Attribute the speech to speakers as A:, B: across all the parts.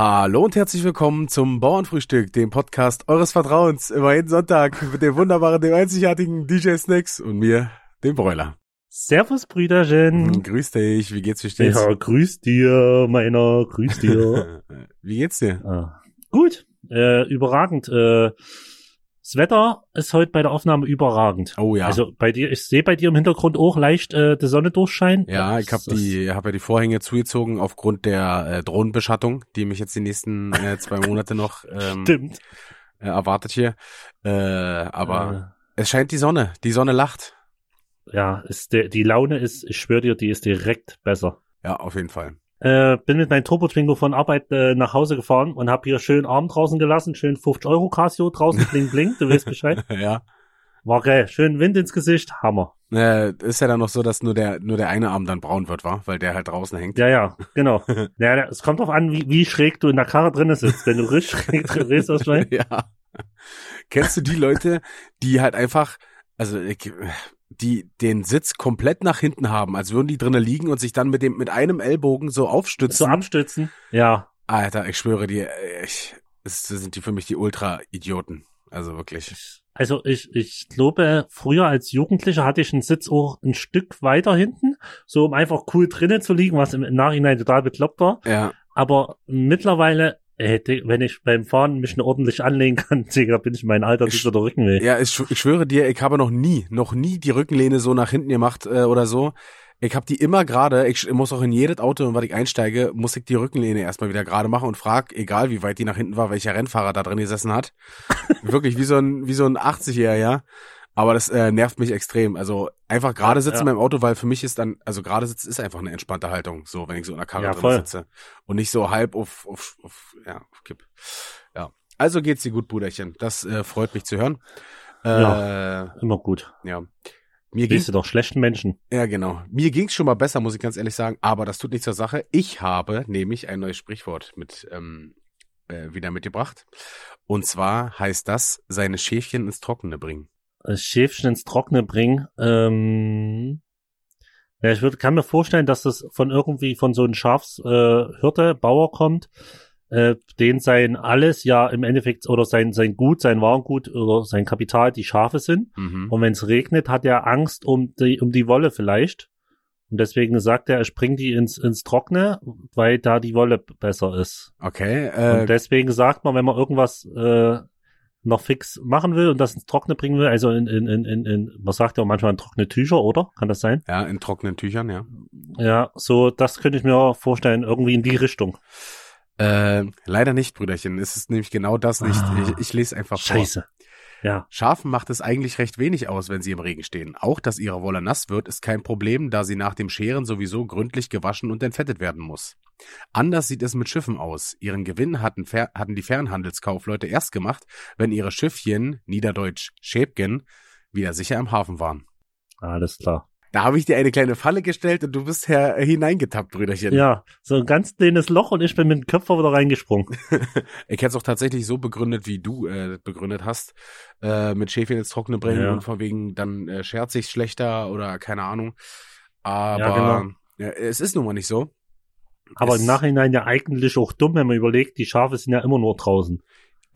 A: Hallo und herzlich willkommen zum Bauernfrühstück, dem Podcast eures Vertrauens, immer jeden Sonntag mit dem wunderbaren, dem einzigartigen DJ Snacks und mir, dem Broiler.
B: Servus, Brüderchen.
A: Hm, grüß dich, wie geht's, wie steht's?
B: Ja, grüß dir, meiner, grüß dir.
A: wie geht's dir?
B: Ah, gut, äh, überragend. Äh, das Wetter ist heute bei der Aufnahme überragend.
A: Oh ja.
B: Also bei dir, ich sehe bei dir im Hintergrund auch leicht äh, die Sonne durchscheinen.
A: Ja, ich habe die, habe ja die Vorhänge zugezogen aufgrund der äh, Drohnenbeschattung, die mich jetzt die nächsten äh, zwei Monate noch ähm,
B: Stimmt.
A: Äh, erwartet hier. Äh, aber äh, es scheint die Sonne, die Sonne lacht.
B: Ja, ist der, die Laune ist, ich schwöre dir, die ist direkt besser.
A: Ja, auf jeden Fall.
B: Äh, bin mit meinem Turbo-Twingo von Arbeit äh, nach Hause gefahren und habe hier schön Arm draußen gelassen, schön 50 Euro Casio draußen, bling bling, du weißt Bescheid.
A: ja.
B: War geil, schön Wind ins Gesicht, Hammer.
A: Äh, ist ja dann noch so, dass nur der nur der eine Arm dann braun wird, war, weil der halt draußen hängt.
B: Ja, ja, genau. ja, es kommt drauf an, wie, wie schräg du in der Karre drin sitzt. Wenn du richtig schräg drin bist, das schon.
A: Ja. Kennst du die Leute, die halt einfach, also ich, die den Sitz komplett nach hinten haben, als würden die drinnen liegen und sich dann mit dem mit einem Ellbogen so aufstützen.
B: So abstützen. Ja.
A: Alter, ich schwöre dir, ich, es sind die für mich die Ultra-Idioten. Also wirklich.
B: Also ich, ich glaube, früher als Jugendlicher hatte ich einen Sitz auch ein Stück weiter hinten, so um einfach cool drinnen zu liegen, was im Nachhinein total bekloppt war.
A: Ja.
B: Aber mittlerweile Ey, wenn ich beim Fahren mich nur ordentlich anlegen kann, Digga, bin ich mein Alter ich, der Rücken.
A: Ja, ich, ich schwöre dir, ich habe noch nie, noch nie die Rückenlehne so nach hinten gemacht äh, oder so. Ich habe die immer gerade, ich muss auch in jedes Auto, wenn ich einsteige, muss ich die Rückenlehne erstmal wieder gerade machen und frag, egal wie weit die nach hinten war, welcher Rennfahrer da drin gesessen hat. Wirklich wie so ein, wie so ein 80er, ja. Aber das äh, nervt mich extrem. Also einfach gerade sitzen ja. beim Auto, weil für mich ist dann, also gerade sitzen ist einfach eine entspannte Haltung, so wenn ich so in der Karre ja, drin voll. sitze. Und nicht so halb auf, auf, auf, ja, auf Kipp. Ja. Also geht's dir gut, Bruderchen. Das äh, freut mich zu hören.
B: Äh, ja, immer gut.
A: Ja.
B: Mir ging doch schlechten Menschen.
A: Ja, genau. Mir ging's schon mal besser, muss ich ganz ehrlich sagen. Aber das tut nichts zur Sache. Ich habe nämlich ein neues Sprichwort mit ähm, äh, wieder mitgebracht. Und zwar heißt das, seine Schäfchen ins Trockene bringen.
B: Schäfchen ins Trockene bringen. Ähm, ja, ich würde, kann mir vorstellen, dass das von irgendwie von so einem Schafshirte, äh, Bauer kommt, äh, den sein alles ja im Endeffekt oder sein sein Gut, sein Warengut oder sein Kapital die Schafe sind.
A: Mhm.
B: Und wenn es regnet, hat er Angst um die um die Wolle vielleicht. Und deswegen sagt er, ich bring die ins ins Trockene, weil da die Wolle besser ist.
A: Okay. Äh,
B: und deswegen sagt man, wenn man irgendwas äh, noch fix machen will und das ins Trockene bringen will, also in, in, in, in, in man sagt ja manchmal in trockene Tücher, oder? Kann das sein?
A: Ja, in trockenen Tüchern, ja.
B: Ja, so, das könnte ich mir vorstellen, irgendwie in die Richtung.
A: Äh, leider nicht, Brüderchen. Es ist nämlich genau das nicht. Ah, ich, ich lese einfach
B: vor. Scheiße. Ja.
A: Schafen macht es eigentlich recht wenig aus, wenn sie im Regen stehen. Auch, dass ihre Wolle nass wird, ist kein Problem, da sie nach dem Scheren sowieso gründlich gewaschen und entfettet werden muss. Anders sieht es mit Schiffen aus. Ihren Gewinn hatten, hatten die Fernhandelskaufleute erst gemacht, wenn ihre Schiffchen, niederdeutsch Schäbgen, wieder sicher im Hafen waren.
B: Alles klar.
A: Da habe ich dir eine kleine Falle gestellt und du bist her hineingetappt, Brüderchen.
B: Ja, so ein ganz kleines Loch und ich bin mit dem Köpfer wieder reingesprungen.
A: ich hätte es auch tatsächlich so begründet, wie du äh, begründet hast, äh, mit Schäfchen ins Trockene bringen ja. und von wegen dann äh, schert sich schlechter oder keine Ahnung. Aber ja, genau. ja, es ist nun mal nicht so.
B: Aber es, im Nachhinein ja eigentlich auch dumm, wenn man überlegt, die Schafe sind ja immer nur draußen.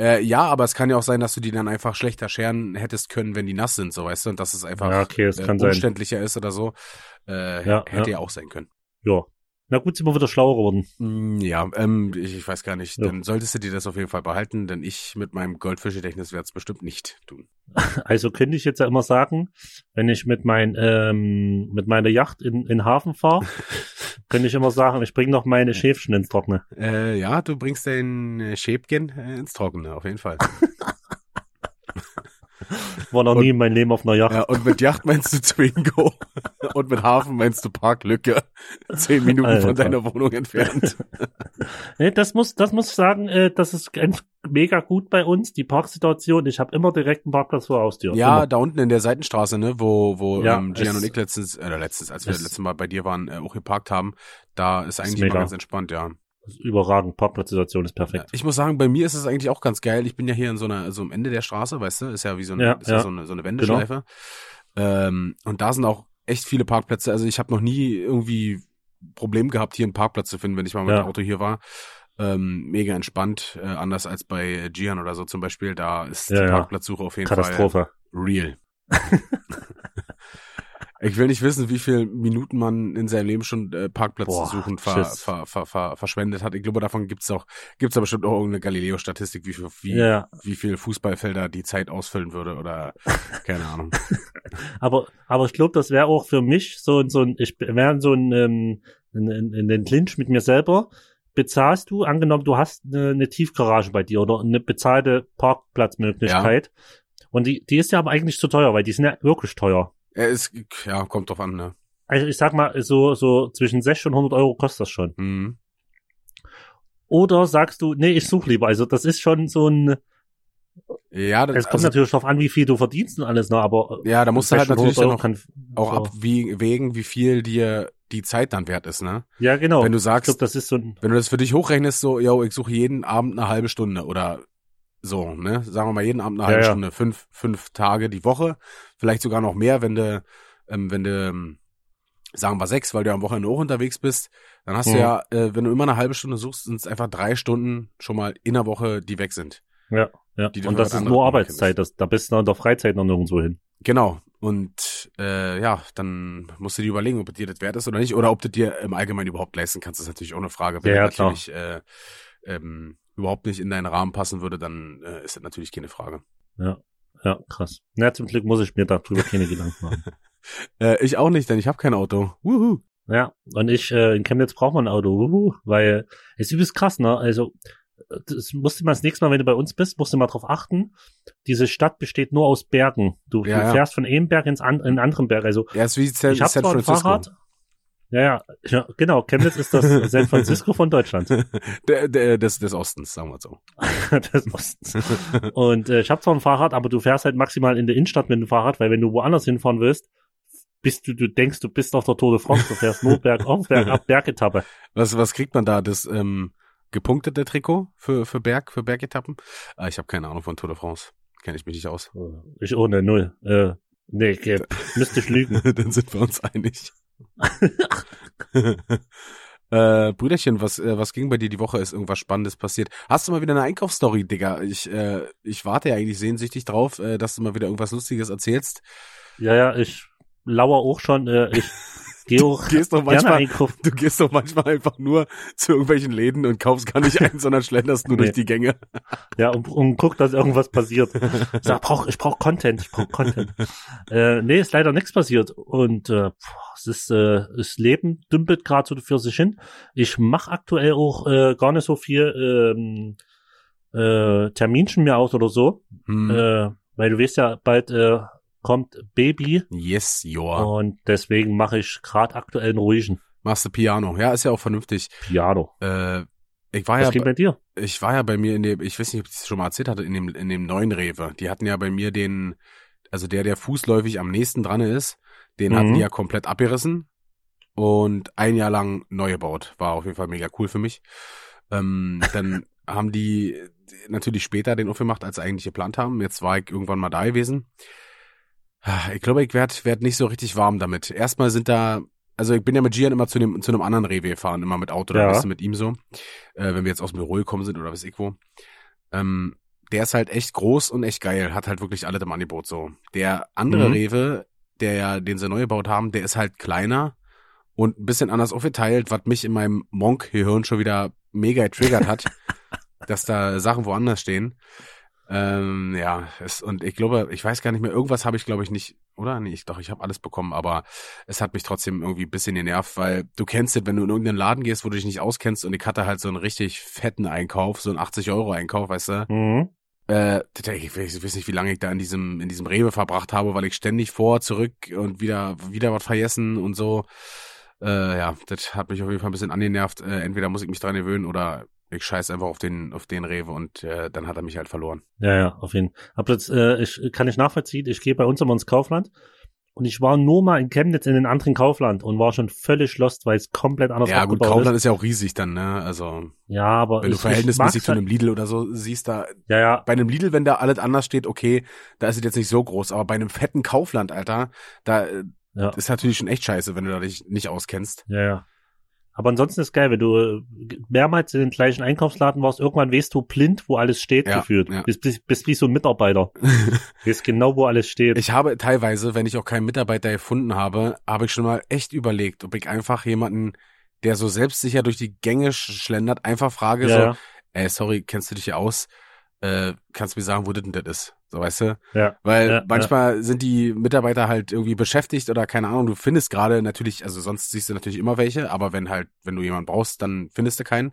A: Äh, ja, aber es kann ja auch sein, dass du die dann einfach schlechter scheren hättest können, wenn die nass sind, so weißt du, und dass es einfach
B: ja, okay,
A: äh, umständlicher sein. ist oder so. Äh, ja, hätte ja. ja auch sein können.
B: Ja. Na gut, sind wir wieder schlauer geworden.
A: Mm, ja, ähm, ich, ich weiß gar nicht. Ja. Dann solltest du dir das auf jeden Fall behalten, denn ich mit meinem Goldfischedächtnis werde es bestimmt nicht tun.
B: Also könnte ich jetzt ja immer sagen, wenn ich mit mein ähm, mit meiner Yacht in in Hafen fahre, könnte ich immer sagen, ich bringe noch meine Schäfchen ins Trockene.
A: Äh, ja, du bringst dein Schäbchen äh, ins Trockene, auf jeden Fall.
B: War noch und, nie in meinem Leben auf einer Yacht.
A: Ja, und mit Yacht meinst du Twingo. und mit Hafen meinst du Parklücke. Zehn Minuten Alter. von deiner Wohnung entfernt.
B: das muss, das muss ich sagen, äh, das ist ganz mega gut bei uns, die Parksituation. Ich habe immer direkt einen Parkplatz vor Haustür.
A: Ja,
B: immer.
A: da unten in der Seitenstraße, ne, wo, wo ja, ähm, Gian und ich letztens, äh, letztens, als wir das letzte Mal bei dir waren, äh, auch geparkt haben, da ist eigentlich ist immer ganz entspannt, ja
B: überragend. Parkplatzsituation ist perfekt.
A: Ich muss sagen, bei mir ist es eigentlich auch ganz geil. Ich bin ja hier in so einer, so am Ende der Straße, weißt du, ist ja wie so, eine, ja, ist ja. so, eine, so eine Wendeschleife. Genau. Ähm, und da sind auch echt viele Parkplätze. Also ich habe noch nie irgendwie Problem gehabt, hier einen Parkplatz zu finden, wenn ich mal mit ja. dem Auto hier war. Ähm, mega entspannt, äh, anders als bei Gian oder so zum Beispiel. Da ist
B: Ja,
A: die
B: ja.
A: Parkplatzsuche auf jeden
B: Katastrophe.
A: Fall real. ich will nicht wissen, wie viele Minuten man in seinem Leben schon äh, Parkplatz
B: Boah,
A: suchen ver, ver, ver, ver, verschwendet hat. Ich glaube, davon gibt's auch, gibt's aber bestimmt auch irgendeine Galileo-Statistik, wie, viel- wie,
B: Ja,
A: wie viel Fußballfelder die Zeit ausfüllen würde oder keine Ahnung.
B: aber, aber ich glaube, das wäre auch für mich so, ein- so ein, ich wäre so ein, ähm, in, in, in den Clinch mit mir selber. Bezahlst du, angenommen, du hast eine, eine Tiefgarage bei dir oder eine bezahlte Parkplatzmöglichkeit. Und die, die ist ja aber eigentlich zu teuer, weil die sind ja wirklich teuer.
A: Er ist, ja, kommt drauf an, ne?
B: Also ich sag mal, so, so zwischen 60 und 100 Euro kostet das schon.
A: Mhm.
B: Oder sagst du, nee, ich suche lieber. Also das ist schon so ein,
A: Ja, das,
B: es kommt
A: also,
B: natürlich darauf an, wie viel du verdienst und alles, ne, aber
A: ja, da musst du halt
B: 60,
A: natürlich
B: 100
A: dann noch
B: kann,
A: auch
B: so.
A: abwägen, wie viel dir die Zeit dann wert ist, ne?
B: Ja, genau.
A: Wenn du sagst,
B: glaube, das ist so ein,
A: wenn du das für dich hochrechnest, so, yo, ich suche jeden Abend eine halbe Stunde oder so, ne? Sagen wir mal jeden Abend eine
B: Ja,
A: halbe
B: ja.
A: Stunde, fünf, fünf Tage die Woche, vielleicht sogar noch mehr, wenn du, ähm, wenn du, ähm, sagen wir sechs, weil du am Wochenende auch unterwegs bist, dann hast du
B: Mhm.
A: ja, äh, wenn du immer eine halbe Stunde suchst, sind es einfach drei Stunden schon mal in der Woche, die weg sind.
B: ja, ja.
A: Du
B: Und das ist nur Arbeitszeit. Das, da bist du in der Freizeit noch nirgendwo hin.
A: Genau. Und äh, ja, dann musst du dir überlegen, ob dir das wert ist oder nicht. Oder ob du dir im Allgemeinen überhaupt leisten kannst. Das ist natürlich auch eine Frage. Wenn
B: Ja, ja,
A: das natürlich äh, ähm, überhaupt nicht in deinen Rahmen passen würde, dann äh, ist das natürlich keine Frage.
B: Ja, ja, krass. Na, zum Glück muss ich mir darüber keine Gedanken machen.
A: Äh, ich auch nicht, denn ich habe kein Auto. Wuhu.
B: Ja, und ich, äh, in Chemnitz braucht man ein Auto, uhu, weil es ist übelst krass, ne? Also, das musst du mal das nächste Mal, wenn du bei uns bist, musst du mal drauf achten. Diese Stadt besteht nur aus Bergen. Du,
A: Ja,
B: du
A: ja.
B: fährst von einem Berg ins an, in einen anderen Berg. Also,
A: Ja, ist wie San,
B: ich habe zwar ein
A: Francisco.
B: Fahrrad. Ja, ja, genau. Chemnitz ist das San Francisco von Deutschland.
A: der, der, des, des Ostens, sagen wir so.
B: des Ostens. Und äh, ich habe zwar ein Fahrrad, aber du fährst halt maximal in der Innenstadt mit dem Fahrrad, weil wenn du woanders hinfahren willst, bist du, du denkst, du bist auf der Tour de France, du fährst nur bergauf, bergab, Bergetappe.
A: Was, was kriegt man da? Das ähm, gepunktete Trikot für, für Berg, für Bergetappen? Ah, ich habe keine Ahnung von Tour de France. Kenne ich mich nicht aus.
B: Ich ohne Null. Äh, nee, okay, müsste ich lügen.
A: Dann sind wir uns einig. äh, Brüderchen, was, äh, was ging bei dir die Woche? Ist irgendwas Spannendes passiert? Hast du mal wieder eine Einkaufsstory, Digga? Ich, äh, ich warte ja eigentlich sehnsüchtig drauf, äh, dass du mal wieder irgendwas Lustiges erzählst.
B: Ja, ja, ich lauer auch schon, äh, ich gehe auch
A: Gehst doch manchmal, du gehst doch manchmal einfach nur zu irgendwelchen Läden und kaufst gar nicht ein, sondern schlenderst nur
B: Nee.
A: durch die Gänge.
B: Ja, und, und guck, dass irgendwas passiert. Ich sag, brauch, ich brauch Content, ich brauch Content. äh, nee, ist leider nichts passiert. Und äh, es ist, äh, das Leben dümpelt gerade so für sich hin. Ich mache aktuell auch äh, gar nicht so viel ähm, äh, Terminchen mehr aus oder so.
A: Hm.
B: Äh, weil du weißt ja, bald äh, kommt Baby
A: yes, joa.
B: und deswegen mache ich gerade aktuell einen ruhigen
A: Machst du Piano. Ja, ist ja auch vernünftig.
B: Piano.
A: Äh, ich war
B: Was
A: ja,
B: geht bei dir?
A: ich war ja bei mir in dem, ich weiß nicht, ob ich das schon mal erzählt hatte, in dem, in dem neuen Rewe. Die hatten ja bei mir den, also der, der fußläufig am nächsten dran ist, den
B: Mhm.
A: hatten die ja komplett abgerissen und ein Jahr lang neu gebaut. War auf jeden Fall mega cool für mich. Ähm, dann haben die natürlich später den aufgemacht, als sie eigentlich geplant haben. Jetzt war ich irgendwann mal da gewesen. Ich glaube, ich werd, werd nicht so richtig warm damit. Erstmal sind da, also ich bin ja mit Gian immer zu dem, zu einem anderen Rewe gefahren, immer mit Auto, oder
B: Ja.
A: mit ihm so. Äh, wenn wir jetzt aus dem Büro gekommen sind oder was ich wo. Ähm, der ist halt echt groß und echt geil, hat halt wirklich alles im Angebot so. Der andere
B: Mhm.
A: Rewe, der ja, den sie neu gebaut haben, der ist halt kleiner und ein bisschen anders aufgeteilt, was mich in meinem Monk-Gehirn schon wieder mega getriggert hat, dass da Sachen woanders stehen. Ähm, ja, es, und ich glaube, ich weiß gar nicht mehr, irgendwas habe ich, glaube ich, nicht, oder? Nee, ich, doch, ich habe alles bekommen, aber es hat mich trotzdem irgendwie ein bisschen genervt, weil du kennst es, wenn du in irgendeinen Laden gehst, wo du dich nicht auskennst und ich hatte halt so einen richtig fetten Einkauf, so einen 80-Euro-Einkauf, weißt du?
B: Mhm.
A: Äh, ich weiß, ich weiß nicht, wie lange ich da in diesem, in diesem Rewe verbracht habe, weil ich ständig vor, zurück und wieder, wieder was vergessen und so. Äh, ja, das hat mich auf jeden Fall ein bisschen angenervt. Äh, entweder muss ich mich dran gewöhnen oder ich scheiß einfach auf den, auf den Rewe und äh, dann hat er mich halt verloren.
B: Ja, ja, auf jeden Fall. Aber das äh, ich, kann ich nachvollziehen. Ich gehe bei uns immer ins Kaufland und ich war nur mal in Chemnitz in den anderen Kaufland und war schon völlig lost, weil es komplett anders
A: Ja, gut,
B: aufgebaut
A: Kaufland
B: ist.
A: ist ja auch riesig dann, ne? Also,
B: Ja, aber
A: wenn du
B: ich,
A: verhältnismäßig
B: ich
A: zu
B: mag's
A: einem Lidl oder so siehst, da,
B: halt- Ja, ja,
A: bei einem Lidl, wenn da alles anders steht, okay, da ist es jetzt nicht so groß, aber bei einem fetten Kaufland, Alter, da äh,
B: ja,
A: ist natürlich schon echt scheiße, wenn du da dich nicht auskennst.
B: ja, ja. Aber ansonsten ist geil, wenn du äh, mehrmals in den gleichen Einkaufsladen warst, irgendwann weißt du blind, wo alles steht,
A: Ja,
B: gefühlt.
A: ja.
B: Bist, bist, bist wie so ein Mitarbeiter. weißt genau, wo alles steht.
A: Ich habe teilweise, wenn ich auch keinen Mitarbeiter gefunden habe, habe ich schon mal echt überlegt, ob ich einfach jemanden, der so selbstsicher durch die Gänge sch- schlendert, einfach frage
B: ja,
A: so, ey, sorry, kennst du dich hier aus? Äh, kannst du mir sagen, wo das denn das ist? So, weißt du?
B: ja.
A: Weil
B: Ja,
A: manchmal sind die Mitarbeiter halt irgendwie beschäftigt oder keine Ahnung, du findest gerade natürlich, also sonst siehst du natürlich immer welche, aber wenn halt, wenn du jemanden brauchst, dann findest du keinen.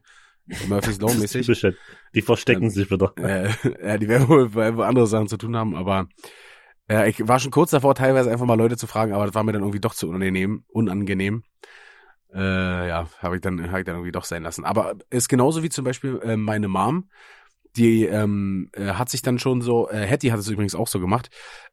A: Murphy's Law mäßig.
B: Halt. Die verstecken
A: Ähm,
B: sich wieder.
A: Äh, ja, die werden wohl weil wohl andere Sachen zu tun haben, aber äh, ich war schon kurz davor, teilweise einfach mal Leute zu fragen, aber das war mir dann irgendwie doch zu unangenehm. unangenehm. Äh, ja, habe ich dann habe ich dann irgendwie doch sein lassen. Aber ist genauso wie zum Beispiel äh, meine Mom, die ähm, äh, hat sich dann schon so, äh, Hattie hat es übrigens auch so gemacht,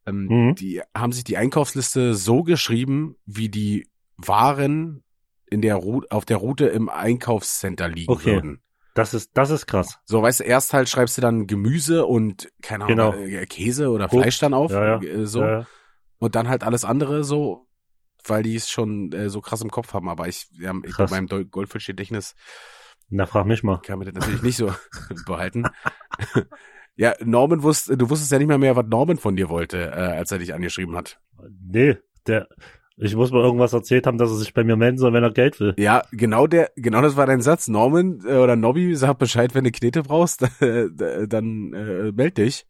A: ähm,
B: Mhm.
A: die haben sich die Einkaufsliste so geschrieben, wie die Waren in der Route, auf der Route im Einkaufscenter liegen
B: Okay.
A: würden.
B: Das ist, das ist krass.
A: So, weißt du, erst halt schreibst du dann Gemüse und, keine Ahnung,
B: Genau.
A: äh, Käse oder
B: Obst.
A: Fleisch dann auf,
B: Ja, ja.
A: äh, so.
B: Ja,
A: Und dann halt alles andere so, weil die es schon äh, so krass im Kopf haben. Aber ich, ja, ich bei meinem Goldfischgedächtnis
B: na, frag mich mal.
A: kann mir das natürlich nicht so behalten. ja, Norman wusste, du wusstest ja nicht mal mehr, was Norman von dir wollte, äh, als er dich angeschrieben hat.
B: Nee, der, ich muss mal irgendwas erzählt haben, dass er sich bei mir melden soll, wenn er Geld will.
A: Ja, genau der, genau das war dein Satz. Norman äh, oder Nobby sag Bescheid, wenn du Knete brauchst, dann äh, meld dich.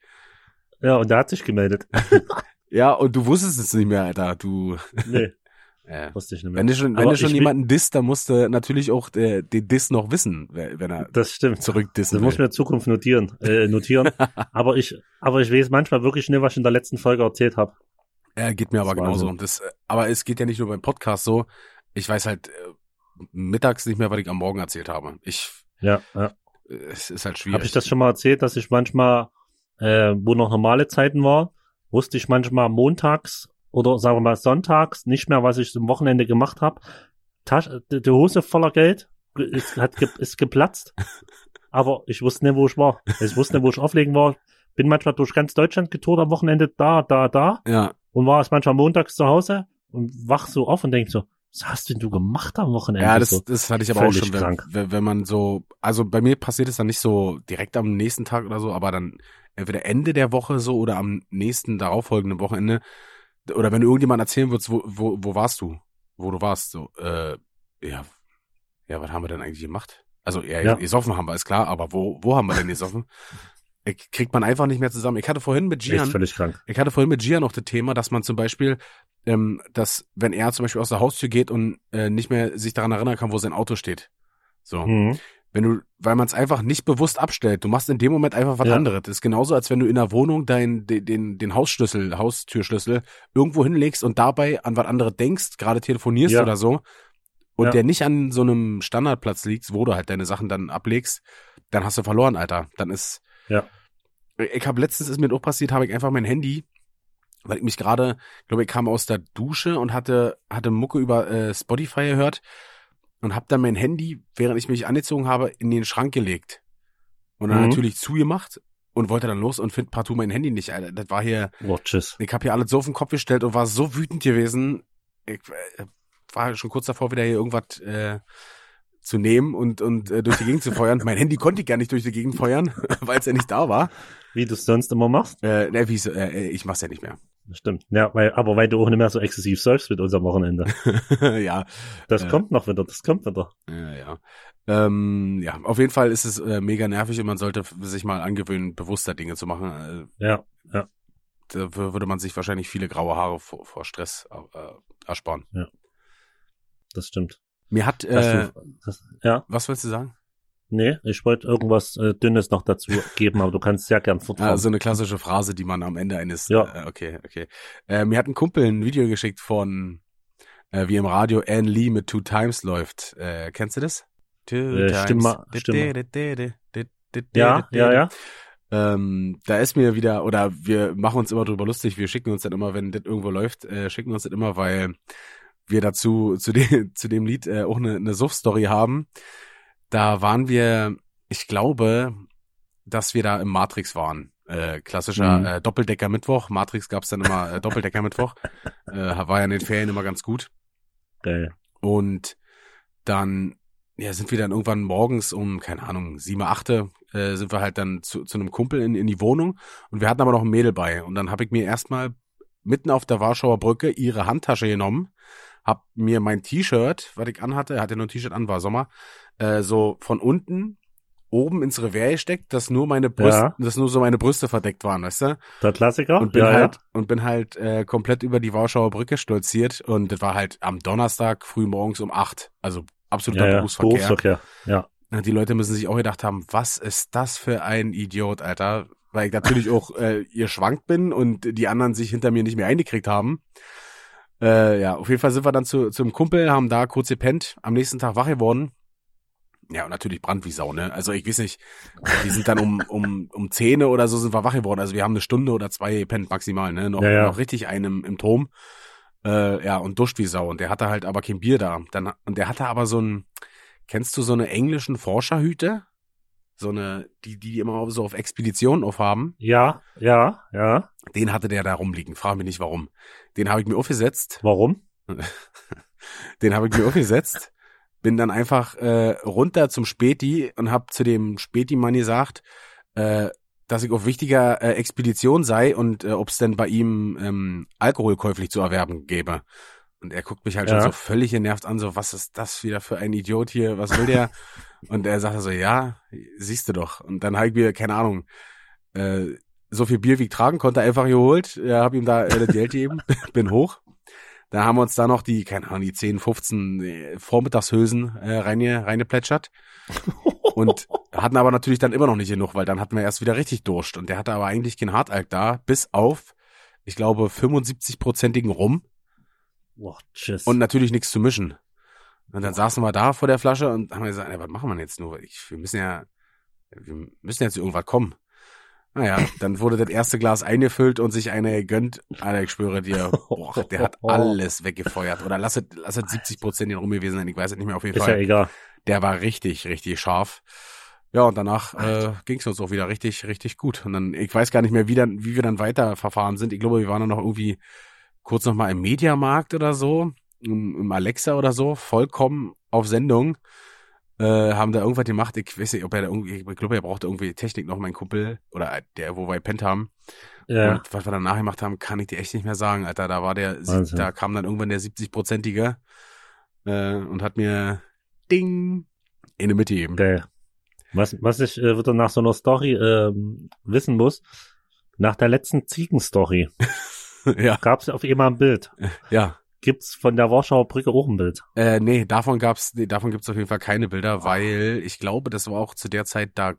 B: Ja, und der hat sich gemeldet.
A: Ja, und du wusstest es nicht mehr, Alter. Du,
B: Nee,
A: äh,
B: wusste ich nicht mehr.
A: Wenn du schon, wenn
B: Aber
A: du schon jemanden disst, dann musst du natürlich auch äh, den Diss noch wissen, wenn er
B: Das stimmt.
A: zurückdissen
B: Das muss ich mir in Zukunft notieren. Äh, notieren. aber ich, aber ich weiß manchmal wirklich nicht, was ich in der letzten Folge erzählt habe.
A: Ja, geht mir aber
B: Das ist
A: genauso.
B: Wahnsinn.
A: Das, äh, aber es geht ja nicht nur beim Podcast so. Ich weiß halt äh, mittags nicht mehr, was ich am Morgen erzählt habe. Ich,
B: Ja, ja.
A: äh, es ist halt schwierig.
B: Habe ich das schon mal erzählt, dass ich manchmal, äh, wo noch normale Zeiten war, wusste ich manchmal montags oder sagen wir mal sonntags nicht mehr, was ich am Wochenende gemacht habe. Tasche, die Hose voller Geld ist, hat, ist geplatzt, aber ich wusste nicht, wo ich war. Ich wusste nicht, wo ich auflegen war. Bin manchmal durch ganz Deutschland getourt am Wochenende, da, da, da
A: Ja,
B: und war es manchmal montags zu Hause und wach so auf und denk so, was hast denn du gemacht am Wochenende?
A: ja, das,
B: so,
A: das hatte ich aber auch schon, wenn,
B: krank.
A: wenn, wenn man so, also bei mir passiert es dann nicht so direkt am nächsten Tag oder so, aber dann entweder Ende der Woche so oder am nächsten darauffolgenden Wochenende oder wenn du irgendjemand erzählen würdest, wo, wo, wo warst du? Wo du warst, so, äh, ja, ja, was haben wir denn eigentlich gemacht? Also, ja,
B: Ja.
A: gesoffen haben wir, ist klar, aber wo, wo haben wir denn gesoffen? Kriegt man einfach nicht mehr zusammen. Ich hatte vorhin mit Gian,
B: völlig krank.
A: ich hatte vorhin mit Gian noch das Thema, dass man zum Beispiel, ähm, dass wenn er zum Beispiel aus der Haustür geht und äh, nicht mehr sich daran erinnern kann, wo sein Auto steht. So.
B: Mhm.
A: Wenn du, weil man es einfach nicht bewusst abstellt, du machst in dem Moment einfach was
B: Ja.
A: anderes. Das ist genauso, als wenn du in der Wohnung dein, den, den, den Hausschlüssel, Haustürschlüssel irgendwo hinlegst und dabei an was anderes denkst, gerade telefonierst
B: Ja.
A: oder so, und
B: Ja.
A: der nicht an so einem Standardplatz liegt, wo du halt deine Sachen dann ablegst, dann hast du verloren, Alter. Dann ist.
B: Ja.
A: Ich habe letztens ist mir auch passiert, habe ich einfach mein Handy, weil ich mich gerade, glaube ich, kam aus der Dusche und hatte hatte Mucke über äh, Spotify gehört und habe dann mein Handy, während ich mich angezogen habe, in den Schrank gelegt und dann
B: Mhm.
A: natürlich zugemacht und wollte dann los und find partout mein Handy nicht. Alter. Das war hier,
B: tschüss.
A: ich habe hier alles so auf den Kopf gestellt und war so wütend gewesen. Ich äh, war schon kurz davor, wieder hier irgendwas äh, zu nehmen und und äh, durch die Gegend zu feuern. Mein Handy konnte ich gar nicht durch die Gegend feuern, weil es ja nicht da war.
B: Wie du es sonst immer machst.
A: Äh, ne, wie, so, äh, ich mach's ja nicht mehr.
B: Stimmt. Ja, weil, aber weil du auch nicht mehr so exzessiv säufst mit unserem Wochenende.
A: ja,
B: Das
A: Ja.
B: kommt noch wieder, das kommt wieder.
A: Ja, ja. Ähm, ja, auf jeden Fall ist es äh, mega nervig und man sollte sich mal angewöhnen, bewusster Dinge zu machen.
B: Ja,
A: Äh, da würde man sich wahrscheinlich viele graue Haare vor, vor Stress äh, ersparen.
B: das stimmt.
A: Mir hat, äh,
B: du, das, ja,
A: was wolltest du sagen?
B: nee, ich wollte irgendwas äh, Dünnes noch dazu geben, aber du kannst sehr gern fortfahren.
A: Ah, so eine klassische Phrase, die man am Ende eines.
B: Ja.
A: Äh, okay, okay. Äh, mir hat ein Kumpel ein Video geschickt von, äh, wie im Radio Anne Lee mit Two Times läuft. Äh, kennst du das? Two
B: Äh, stimm mal, stimm mal. ja, ja, ja.
A: Ähm, da ist mir wieder, oder wir machen uns immer drüber lustig, wir schicken uns dann immer, wenn das irgendwo läuft, äh, schicken uns das immer, weil wir dazu, zu dem, zu dem Lied äh, auch eine, eine Suff-Story haben. Da waren wir, ich glaube, dass wir da im Matrix waren. Äh, klassischer
B: Mhm.
A: äh, Doppeldecker Mittwoch. Matrix gab's dann immer äh, Doppeldecker Mittwoch. Äh, war ja in den Ferien immer ganz gut.
B: Geil.
A: Und dann ja, sind wir dann irgendwann morgens um, keine Ahnung, sieben, achte, äh, sind wir halt dann zu, zu einem Kumpel in, in die Wohnung und wir hatten aber noch ein Mädel bei. Und dann habe ich mir erstmal mitten auf der Warschauer Brücke ihre Handtasche genommen, hab mir mein T-Shirt, was ich anhatte, er hatte nur ein T-Shirt an, war Sommer, äh, so von unten oben ins Revers gesteckt, dass nur meine Brüste,
B: Ja.
A: dass nur so meine Brüste verdeckt waren, weißt du?
B: Der Klassiker?
A: Und bin
B: ja,
A: halt
B: ja.
A: und bin halt äh, komplett über die Warschauer Brücke stolziert und das war halt am Donnerstag früh morgens um acht, also absoluter. Berufsverkehr.
B: Berufsverkehr. Ja.
A: Ja, Die Leute müssen sich auch gedacht haben, was ist das für ein Idiot, Alter? Weil ich natürlich auch äh, ihr schwankt bin und die anderen sich hinter mir nicht mehr eingekriegt haben. Äh, ja, auf jeden Fall sind wir dann zu, zum Kumpel, haben da kurz gepennt, am nächsten Tag wach geworden. Ja, und natürlich Brand wie Sau, ne? Also ich weiß nicht, die sind dann um, um, um Zähne oder so sind wir wach geworden. Also wir haben eine Stunde oder zwei gepennt maximal, ne? Noch,
B: Ja, ja.
A: noch richtig einen im, im Turm. Äh, ja, und duscht wie Sau. Und der hatte halt aber kein Bier da. Dann, und der hatte aber so ein, kennst du so eine englischen Forscherhüte? So eine, die, die immer so auf Expeditionen aufhaben.
B: Ja, ja, ja.
A: Den hatte der da rumliegen. Frag mich nicht warum. Den habe ich mir aufgesetzt.
B: Warum?
A: Den habe ich mir aufgesetzt. Bin dann einfach äh, runter zum Späti und habe zu dem Späti-Mann gesagt, äh, dass ich auf wichtiger äh, Expedition sei und äh, ob es denn bei ihm ähm, Alkohol käuflich zu erwerben gäbe. Und er guckt mich halt
B: Ja.
A: schon so völlig genervt an, so was ist das wieder für ein Idiot hier, was will der? und er sagte so, ja, siehst du doch. Und dann habe ich mir, keine Ahnung, äh, so viel Bier wie ich tragen konnte, einfach geholt. Ja, hab ihm da äh, das Geld gegeben, bin hoch. Dann haben wir uns da noch die, keine Ahnung, die 10, 15 äh, Vormittagshülsen äh, reine, reine plätschert. Und hatten aber natürlich dann immer noch nicht genug, weil dann hatten wir erst wieder richtig Durst. Und der hatte aber eigentlich kein Hartalk da, bis auf, ich glaube, 75-prozentigen Rum
B: Boah, tschüss.
A: und natürlich nichts zu mischen. Und dann saßen wir da vor der Flasche und haben gesagt, ey, was machen wir jetzt nur? Ich, wir müssen ja, wir müssen jetzt zu irgendwas kommen. Naja, dann wurde das erste Glas eingefüllt und sich eine gegönnt. Alter, ich schwöre dir, boah, der hat alles weggefeuert. Oder lass es, lass es 70 Prozent rum gewesen sein, ich weiß es nicht mehr auf jeden
B: ist ja
A: Fall.
B: egal.
A: Der war richtig, richtig scharf. Ja, und danach äh, ging es uns auch wieder richtig, richtig gut. Und dann, ich weiß gar nicht mehr, wie, dann, wie wir dann weiter verfahren sind. Ich glaube, wir waren dann noch irgendwie kurz noch mal im Mediamarkt oder so, im, im Alexa oder so, vollkommen auf Sendung. Äh, haben da irgendwas gemacht. Ich weiß nicht, ob er da irgendwie, ich glaube, er brauchte irgendwie Technik noch, mein Kumpel, oder der, wo wir gepennt haben.
B: Ja.
A: Und was wir danach gemacht haben, kann ich dir echt nicht mehr sagen, Alter. Da war der,
B: Wahnsinn.
A: da kam dann irgendwann der 70-prozentige äh, und hat mir Ding in die Mitte gegeben.
B: Geil. Was, was ich äh, wieder nach so einer Story ähm, wissen muss, nach der letzten Ziegenstory
A: ja,
B: gab es auf einmal ein Bild.
A: ja.
B: Gibt's von der Warschauer Brücke auch ein Bild?
A: Äh, nee, davon gab's, nee, davon gibt's auf jeden Fall keine Bilder, weil ich glaube, das war auch zu der Zeit, da,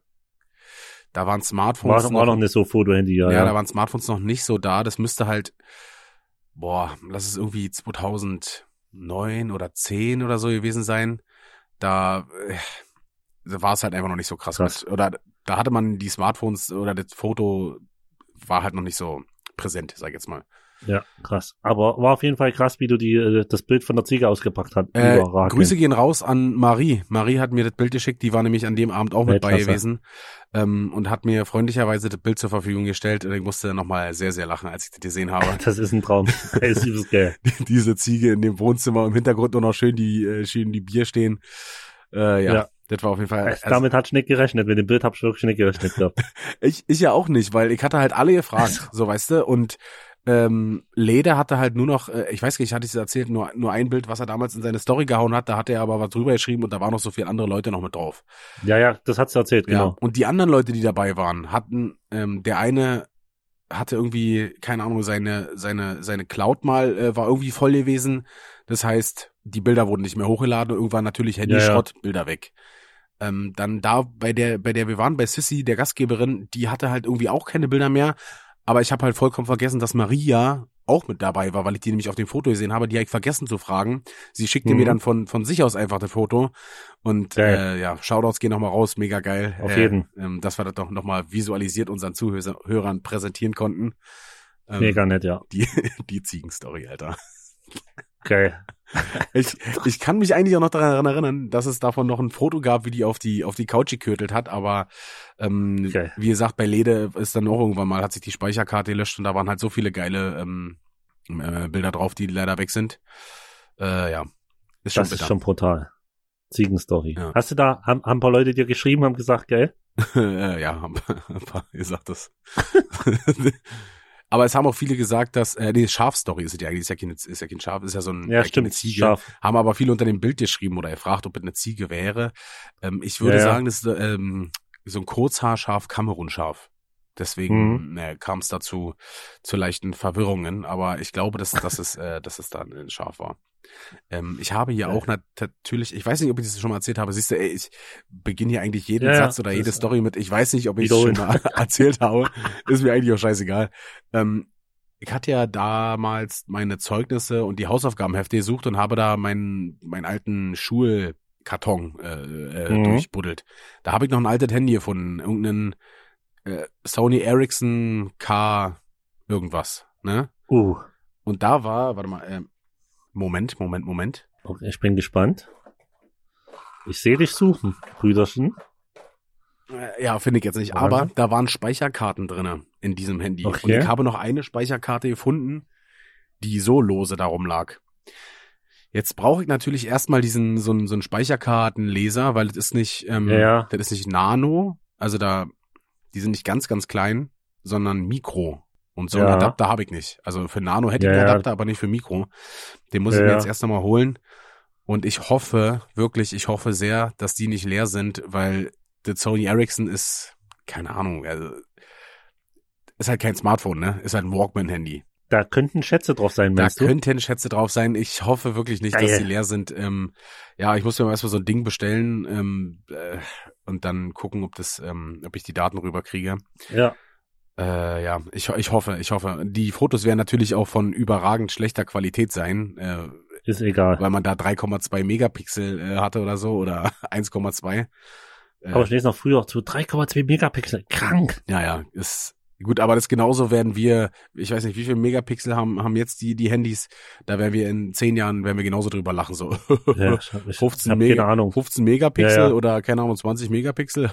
A: da waren Smartphones
B: War, war noch nicht so Foto-Handy, ja.
A: ja,
B: ja.
A: da waren Smartphones noch nicht so da. Das müsste halt, boah, lass es irgendwie 2009 oder 10 oder so gewesen sein. Da, äh, da war es halt einfach noch nicht so krass.
B: Krass.
A: Mit, oder da hatte man die Smartphones oder das Foto war halt noch nicht so präsent, sag ich jetzt mal.
B: Ja, krass. Aber war auf jeden Fall krass, wie du die, äh, das Bild von der Ziege ausgepackt hast.
A: Äh. Grüße gehen raus an Marie. Marie hat mir das Bild geschickt, die war nämlich an dem Abend auch mit bei
B: Weltklasse.
A: gewesen ähm, und hat mir freundlicherweise das Bild zur Verfügung gestellt und ich musste nochmal sehr, sehr lachen, als ich das gesehen habe.
B: Das ist ein Traum. Ey, ist übelst geil.
A: Diese Ziege in dem Wohnzimmer im Hintergrund nur noch schön die, äh, schön die Bier stehen. Äh, ja,
B: Ja.
A: Das war auf jeden Fall.
B: Also, Damit hat ich nicht gerechnet. Mit dem Bild hab ich wirklich nicht gerechnet gehabt.
A: ich, ich ja auch nicht, weil ich hatte halt alle gefragt, so weißt du, und ähm, Leder hatte halt nur noch, äh, ich weiß gar nicht, hatte ich es erzählt, nur, nur ein Bild, was er damals in seine Story gehauen hat, da hat er aber was drüber geschrieben und da waren noch so viele andere Leute noch mit drauf.
B: Ja, ja, das hat's erzählt,
A: Ja.
B: genau.
A: Und die anderen Leute, die dabei waren, hatten, ähm, der eine hatte irgendwie, keine Ahnung, seine, seine, seine Cloud mal, äh, war irgendwie voll gewesen. Das heißt, die Bilder wurden nicht mehr hochgeladen, irgendwann natürlich Handyschrott, Bilder weg. Ähm, dann da bei der, bei der wir waren, bei Sissy, der Gastgeberin, die hatte halt irgendwie auch keine Bilder mehr. Aber ich habe halt vollkommen vergessen, dass Maria auch mit dabei war, weil ich die nämlich auf dem Foto gesehen habe. Die habe ich vergessen zu fragen. Sie schickte
B: Mhm.
A: mir dann von, von sich aus einfach das Foto. Und
B: Geil.
A: äh, ja, Shoutouts gehen nochmal raus, mega geil.
B: Auf
A: äh,
B: jeden.
A: Ähm, dass wir das doch nochmal visualisiert unseren Zuhörern präsentieren konnten. Ähm,
B: Mega nett, ja.
A: Die, die Ziegenstory, Alter.
B: Geil.
A: Ich, ich kann mich eigentlich auch noch daran erinnern, dass es davon noch ein Foto gab, wie die auf die auf die Couch gekürtelt hat, aber ähm,
B: Geil.
A: wie gesagt, bei Lede ist dann auch irgendwann mal, hat sich die Speicherkarte gelöscht und da waren halt so viele geile ähm, äh, Bilder drauf, die leider weg sind. Äh, ja, ist schon
B: Das
A: bitter.
B: ist schon brutal. Ziegenstory.
A: Ja.
B: Hast du da, haben, haben ein paar Leute dir geschrieben, haben gesagt, gell?
A: Äh, ja, haben ein paar gesagt das. Aber es haben auch viele gesagt, dass, äh, nee, Schafstory ist es ja eigentlich, ist ja kein, ist ja kein Schaf, ist ja so ein,
B: Ja,
A: äh,
B: stimmt.
A: eine Ziege.
B: Scharf.
A: Haben aber viele unter dem Bild geschrieben oder gefragt, ob es eine Ziege wäre. Ähm, ich würde
B: ja.
A: sagen, das ist ähm, so ein Kurzhaarschaf, Kamerunschaf. Deswegen äh, kam es dazu zu leichten Verwirrungen, aber ich glaube, dass, dass es, äh, dass es dann ein Schaf war. Ähm, ich habe hier
B: Ja.
A: auch nat natürlich, ich weiß nicht, ob ich das schon mal erzählt habe. Siehst du, ey, ich beginne hier eigentlich jeden
B: Ja,
A: Satz oder jede Story mit, ich weiß nicht, ob ich es schon mal erzählt habe. Ist mir eigentlich auch scheißegal. Ähm, ich hatte ja damals meine Zeugnisse und die Hausaufgabenhefte gesucht und habe da meinen, meinen alten Schulkarton äh, äh,
B: Mhm.
A: durchbuddelt. Da habe ich noch ein altes Handy gefunden, irgendeinen äh, Sony Ericsson K irgendwas, ne?
B: Uh,
A: Und da war, warte mal, äh, Moment, Moment, Moment.
B: okay, ich bin gespannt. Ich sehe dich suchen, Brüderchen.
A: Äh, Ja, finde ich jetzt nicht. Aber da waren Speicherkarten drinne in diesem Handy. Und
B: Okay.
A: ich habe noch eine Speicherkarte gefunden, die so lose darum lag. Jetzt brauche ich natürlich erstmal diesen so einen, so einen Speicherkartenleser, weil das ist nicht, ähm,
B: Ja, ja.
A: das ist nicht Nano, also da, die sind nicht ganz, ganz klein, sondern Mikro. Und so einen
B: Ja.
A: Adapter habe ich nicht. Also für Nano hätte ich
B: Ja,
A: einen
B: ja.
A: Adapter, aber nicht für Mikro. Den muss
B: Ja,
A: ich mir
B: ja.
A: jetzt erst einmal holen. Und ich hoffe, wirklich, ich hoffe sehr, dass die nicht leer sind, weil der Sony Ericsson ist, keine Ahnung, also, ist halt kein Smartphone, ne? Ist halt ein Walkman-Handy.
B: Da könnten Schätze drauf sein,
A: Da
B: meinst du?
A: könnten Schätze drauf sein. Ich hoffe wirklich nicht, dass
B: Geil.
A: sie leer sind. Ähm, ja, ich muss mir mal erstmal so ein Ding bestellen ähm, äh, und dann gucken, ob das, ähm, ob ich die Daten rüberkriege.
B: Ja,
A: Äh, ja, ich, ich hoffe, ich hoffe. Die Fotos werden natürlich auch von überragend schlechter Qualität sein, äh,
B: ist egal.
A: weil man da 3,2 Megapixel äh, hatte oder so oder 1,2. Äh,
B: Aber ich lese noch früher zu 3,2 Megapixel. Krank.
A: Ja, ja, ist gut, aber das genauso werden wir, ich weiß nicht, wie viel Megapixel haben, haben jetzt die, die Handys, da werden wir in zehn Jahren, werden wir genauso drüber lachen, so.
B: Ja, ich hab, ich
A: 15
B: hab
A: Mega-
B: keine Ahnung.
A: 15 Megapixel
B: Ja, ja.
A: oder keine Ahnung, 20 Megapixel.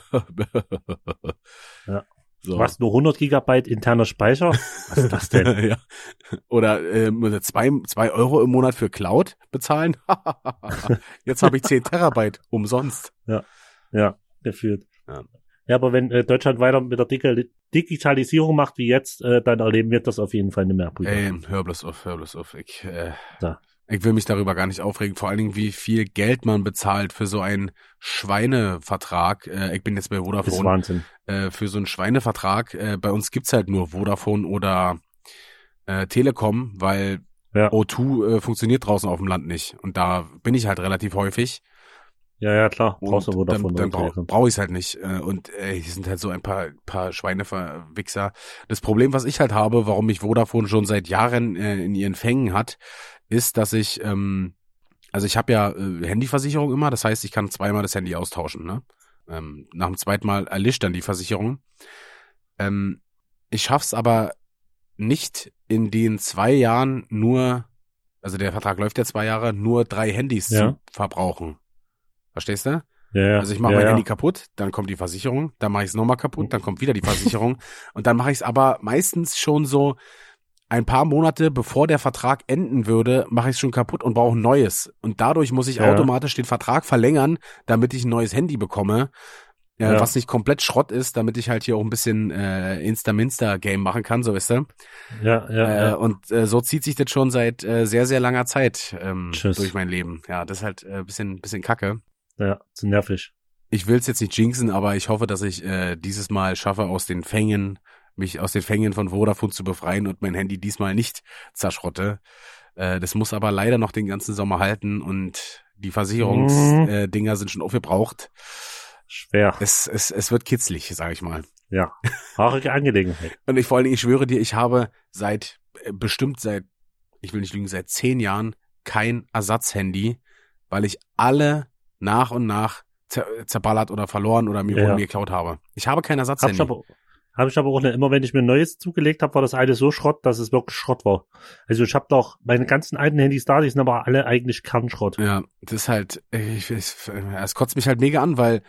B: Ja.
A: So.
B: Was, nur 100 Gigabyte interner Speicher? Was ist das denn?
A: ja. Oder oder zwei, zwei Euro im Monat für Cloud bezahlen. Jetzt habe ich 10 Terabyte umsonst.
B: Ja, gefühlt.
A: Ja.
B: Ja, aber wenn äh, Deutschland weiter mit der Digi Digitalisierung macht wie jetzt, äh, dann erleben wir das auf jeden Fall nicht mehr. Brüder.
A: Ey, hör bloß auf, hör bloß auf. Ich, äh,
B: Da.
A: ich will mich darüber gar nicht aufregen. Vor allen Dingen, wie viel Geld man bezahlt für so einen Schweinevertrag. Äh, ich bin jetzt bei
B: ist
A: Vodafone.
B: Wahnsinn.
A: Äh, für so einen Schweinevertrag. Äh, bei uns gibt's halt nur Vodafone oder äh, Telekom, weil
B: Ja.
A: O2 äh, funktioniert draußen auf dem Land nicht. Und da bin ich halt relativ häufig.
B: Ja, ja, klar.
A: Und
B: Brauchst du wohl davon.
A: dann, dann brauche brauch ich es halt nicht. Äh, Und äh, hier sind halt so ein paar, paar Schweineverwichser. Das Problem, was ich halt habe, warum mich Vodafone schon seit Jahren äh, in ihren Fängen hat, ist, dass ich, ähm, also ich habe ja äh, Handyversicherung immer, das heißt, ich kann zweimal das Handy austauschen. Ne? Ähm, nach dem zweiten Mal erlischt dann die Versicherung. Ähm, ich schaff's aber nicht in den zwei Jahren nur, also der Vertrag läuft ja zwei Jahre, nur drei Handys
B: Ja.
A: zu verbrauchen. Verstehst du?
B: Ja, ja.
A: Also ich mache
B: ja,
A: mein
B: ja.
A: Handy kaputt, dann kommt die Versicherung, dann mache ich es nochmal kaputt, dann kommt wieder die Versicherung und dann mache ich es aber meistens schon so ein paar Monate bevor der Vertrag enden würde, mache ich es schon kaputt und brauche ein neues. Und dadurch muss ich
B: Ja.
A: automatisch den Vertrag verlängern, damit ich ein neues Handy bekomme, äh,
B: Ja.
A: was nicht komplett Schrott ist, damit ich halt hier auch ein bisschen äh, Insta-Minster-Game machen kann, so weißt du.
B: Ja, ja,
A: Äh,
B: ja.
A: Und äh, so zieht sich das schon seit äh, sehr, sehr langer Zeit ähm,
B: Tschüss.
A: durch mein Leben. Ja, das ist halt äh, bisschen, bisschen kacke
B: ja, zu nervig.
A: ich will es jetzt nicht jinxen, aber ich hoffe, dass ich äh, dieses Mal schaffe, aus den Fängen, mich aus den Fängen von Vodafone zu befreien und mein Handy diesmal nicht zerschrotte. Äh, das muss aber leider noch den ganzen Sommer halten und die Versicherungsdinger
B: Mhm.
A: äh, Dinger sind schon aufgebraucht.
B: Schwer.
A: Es, es, es wird kitzlig, sage ich mal.
B: Ja. Haarige Angelegenheit.
A: Und ich vor allen Dingen, ich schwöre dir, ich habe seit, äh, bestimmt seit, ich will nicht lügen, seit zehn Jahren kein Ersatzhandy, weil ich alle nach und nach zer zerballert oder verloren oder mir,
B: Ja.
A: mir geklaut habe. Ich habe kein
B: Hab
A: Ersatzhandy.
B: ich aber, hab ich aber auch nicht. Immer wenn ich mir ein neues zugelegt habe, war das alte so Schrott, dass es wirklich Schrott war. Also ich habe doch meine ganzen alten Handys da, die sind aber alle eigentlich Kernschrott.
A: Ja, das ist halt, ich, ich, es kotzt mich halt mega an, weil,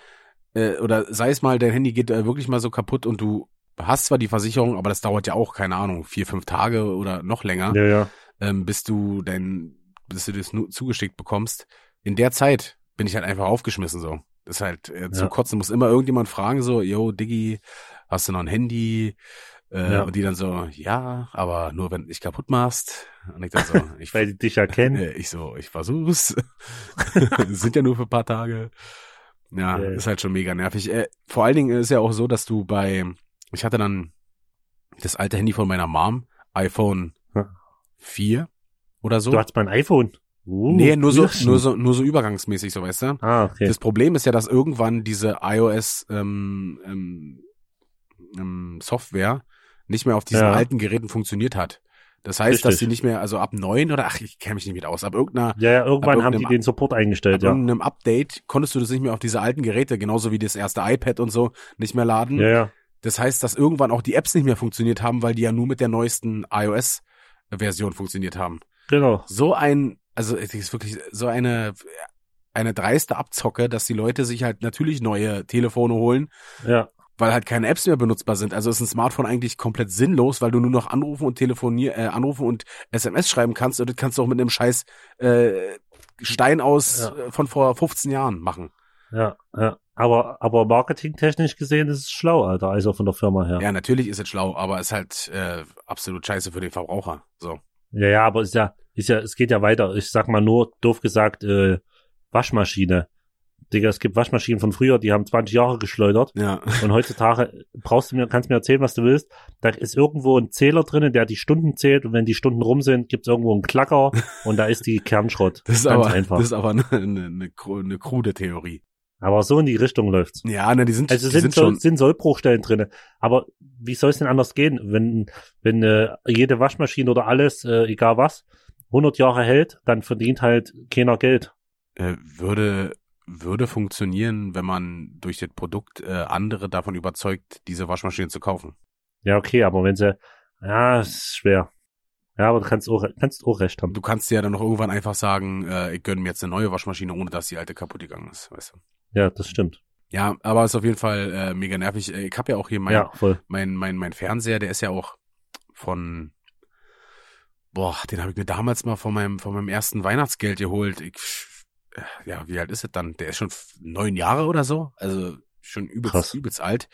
A: äh, oder sei es mal, dein Handy geht äh, wirklich mal so kaputt und du hast zwar die Versicherung, aber das dauert ja auch, keine Ahnung, vier, fünf Tage oder noch länger,
B: Ja, ja.
A: ähm, bis du dein, bis du das zugeschickt bekommst. In der Zeit bin ich halt einfach aufgeschmissen so. Das ist halt äh,
B: Ja.
A: zum Kotzen muss immer irgendjemand fragen so, yo Diggi, hast du noch ein Handy? Äh,
B: Ja.
A: Und die dann so, ja, aber nur wenn du dich kaputt machst. Und ich dann so, ich,
B: Weil die dich ja kennen.
A: ich so, ich versuch's. Sind ja nur für ein paar Tage. Ja,
B: Ja.
A: ist halt schon mega nervig. Äh, vor allen Dingen ist ja auch so, dass du bei, ich hatte dann das alte Handy von meiner Mom, iPhone
B: Ja.
A: 4 oder so.
B: Du hast mein iPhone. Uh,
A: nee, nur so, nur so, nur so übergangsmäßig, so weißt du.
B: Ah, okay.
A: Das Problem ist ja, dass irgendwann diese iOS ähm, ähm, ähm, Software nicht mehr auf diesen
B: Ja.
A: alten Geräten funktioniert hat. Das heißt, dass
B: Richtig.
A: sie nicht mehr, also ab neun oder ach, ich kenne mich nicht mit aus, ab irgendeiner
B: ja, ja, irgendwann
A: ab
B: haben die den Support eingestellt,
A: ab
B: ja.
A: irgendeinem Update konntest du das nicht mehr auf diese alten Geräte, genauso wie das erste iPad und so, nicht mehr laden.
B: Ja, ja.
A: Das heißt, dass irgendwann auch die Apps nicht mehr funktioniert haben, weil die ja nur mit der neuesten iOS-Version funktioniert haben.
B: Genau.
A: So ein, also es ist wirklich so eine eine dreiste Abzocke, dass die Leute sich halt natürlich neue Telefone holen,
B: Ja.
A: weil halt keine Apps mehr benutzbar sind. Also ist ein Smartphone eigentlich komplett sinnlos, weil du nur noch anrufen und telefonieren, äh, anrufen und SMS schreiben kannst und das kannst du auch mit einem scheiß äh, Stein aus
B: Ja.
A: äh, von vor 15 Jahren machen.
B: Ja, ja. Aber, aber marketingtechnisch gesehen ist es schlau, Alter, also von der Firma her.
A: Ja, natürlich ist es schlau, aber ist halt äh, absolut scheiße für den Verbraucher. So.
B: Ja, ja, aber ist ja, ist ja, es geht ja weiter. Ich sag mal nur, doof gesagt, äh, Waschmaschine. Digga, es gibt Waschmaschinen von früher, die haben 20 Jahre geschleudert.
A: Ja.
B: Und heutzutage brauchst du mir, kannst mir erzählen, was du willst. Da ist irgendwo ein Zähler drinnen, der die Stunden zählt. Und wenn die Stunden rum sind, gibt's irgendwo einen Klacker und da ist die Kernschrott.
A: Das ist
B: Ganz
A: aber,
B: einfach.
A: das ist aber eine, eine, eine, eine krude Theorie.
B: Aber so in die Richtung läuft's.
A: Ja, ne, die sind,
B: Also
A: die
B: sind,
A: sind schon,
B: sind Sollbruchstellen drinne. Aber wie soll es denn anders gehen, wenn, wenn äh, jede Waschmaschine oder alles, äh, egal was, 100 Jahre hält, dann verdient halt keiner Geld.
A: äh, würde, würde funktionieren, wenn man durch das Produkt äh, andere davon überzeugt, diese Waschmaschine zu kaufen.
B: Ja, okay, aber wenn sie, ja, ist schwer. Ja, aber du kannst auch, kannst auch recht haben.
A: Du kannst ja dann noch irgendwann einfach sagen, äh, ich gönne mir jetzt eine neue Waschmaschine, ohne dass die alte kaputt gegangen ist, weißt du.
B: Ja, das stimmt.
A: Ja, aber ist auf jeden Fall äh, mega nervig. Äh, Ich habe ja auch hier mein,
B: ja,
A: mein, mein, mein Fernseher, der ist ja auch von, boah, den habe ich mir damals mal von meinem, von meinem ersten Weihnachtsgeld geholt. Ich, äh, ja, wie alt ist es dann? Der ist schon neun Jahre oder so, also schon übelst,
B: Krass.
A: übelst alt.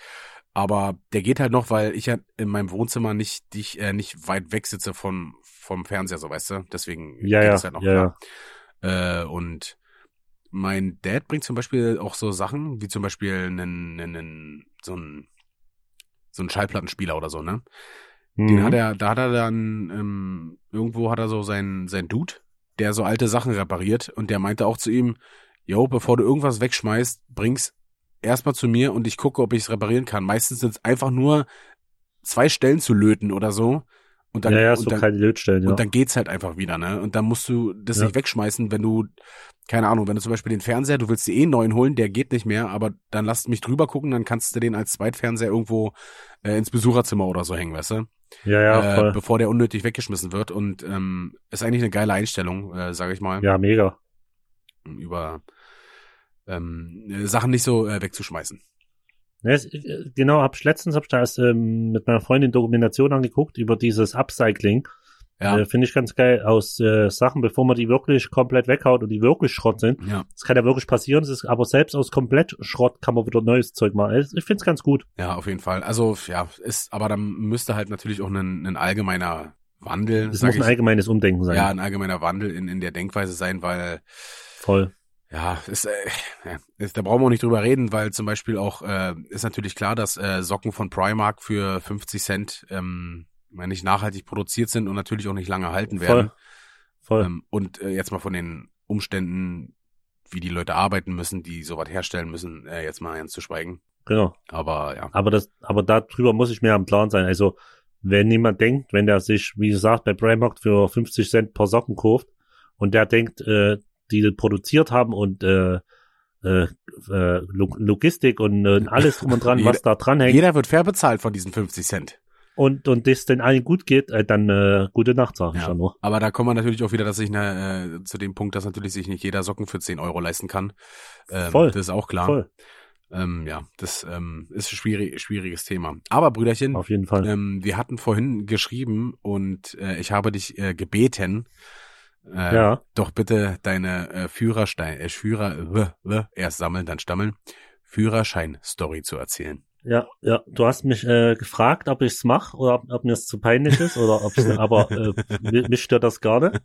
A: Aber der geht halt noch, weil ich ja in meinem Wohnzimmer nicht, dich, äh, nicht weit weg sitze vom, vom Fernseher, so weißt du. Deswegen
B: Ja,
A: geht
B: ja,
A: halt noch
B: ja,
A: klar. Äh, und mein Dad bringt zum Beispiel auch so Sachen, wie zum Beispiel einen, einen, so ein so ein Schallplattenspieler oder so, ne? Den
B: Mhm.
A: hat er, da hat er dann, ähm, irgendwo hat er so sein, sein Dude, der so alte Sachen repariert und der meinte auch zu ihm, yo, bevor du irgendwas wegschmeißt, bring's erstmal zu mir und ich gucke, ob ich es reparieren kann. Meistens sind es einfach nur zwei Stellen zu löten oder so. Und dann,
B: ja, ja,
A: und
B: so
A: dann,
B: keine Lötstellen, ja.
A: und dann geht's halt einfach wieder, ne? Und dann musst du das
B: Ja.
A: nicht wegschmeißen, wenn du, keine Ahnung, wenn du zum Beispiel den Fernseher, du willst dir eh einen neuen holen, der geht nicht mehr, aber dann lass mich drüber gucken, dann kannst du den als Zweitfernseher irgendwo äh, ins Besucherzimmer oder so hängen, weißt du?
B: Ja, ja,
A: äh,
B: voll.
A: bevor der unnötig weggeschmissen wird. Und ähm, ist eigentlich eine geile Einstellung, äh, sage ich mal,
B: Ja, mega.
A: über ähm, äh, Sachen nicht so äh, wegzuschmeißen.
B: Ja, äh, genau, hab ich letztens hab ich da erst ähm, mit meiner Freundin Dokumentation angeguckt über dieses Upcycling.
A: Ja,
B: Äh, Finde ich ganz geil aus äh, Sachen, bevor man die wirklich komplett weghaut und die wirklich Schrott sind.
A: ja,
B: Das kann ja wirklich passieren, es ist, aber selbst aus komplett Schrott kann man wieder neues Zeug machen. Also, Ich finde es ganz gut.
A: ja, auf jeden Fall. Also ja, ist, aber dann müsste halt natürlich auch ein, ein allgemeiner Wandel,
B: Es
A: sag
B: muss ein
A: ich,
B: allgemeines Umdenken sein.
A: ja, ein allgemeiner Wandel in, in der Denkweise sein, weil
B: Voll.
A: Ja, ist, äh, ist, da brauchen wir auch nicht drüber reden, weil zum Beispiel auch äh, ist natürlich klar, dass äh, Socken von Primark für 50 Cent ähm, nicht nachhaltig produziert sind und natürlich auch nicht lange halten werden.
B: Voll.
A: Ähm, und äh, jetzt mal von den Umständen, wie die Leute arbeiten müssen, die sowas herstellen müssen, äh, jetzt mal ganz zu schweigen.
B: Genau.
A: Aber ja,
B: Aber das, aber darüber muss ich mir am Plan sein. Also, wenn jemand denkt, wenn der sich, wie gesagt, bei Primark für 50 Cent paar Socken kauft und der denkt, äh, die produziert haben und äh, äh, äh, Log- Logistik und äh, alles drum und dran,
A: Jeder-
B: was da dran hängt
A: jeder wird fair bezahlt von diesen 50 Cent.
B: Und und das den allen gut geht, äh, dann äh, gute Nacht, sag ich
A: Ja.
B: ja nur.
A: Aber da kommen wir natürlich auch wieder, dass sich ne, äh, zu dem Punkt, dass natürlich sich nicht jeder Socken für 10 Euro leisten kann. Ähm,
B: Voll.
A: Das ist auch klar.
B: Voll,
A: Ähm, ja, das ähm, ist ein schwierig, schwieriges Thema. Aber Brüderchen,
B: auf jeden Fall.
A: ähm, wir hatten vorhin geschrieben und äh, ich habe dich äh, gebeten, äh,
B: Ja.
A: doch bitte deine äh, Führerstein, äh, Führer, äh, äh, erst sammeln, dann stammeln, Führerschein-Story zu erzählen.
B: Ja, ja, du hast mich äh, gefragt, ob ich's mache oder ob, ob mir es zu peinlich ist oder ob aber äh, mi- mich stört das gar nicht.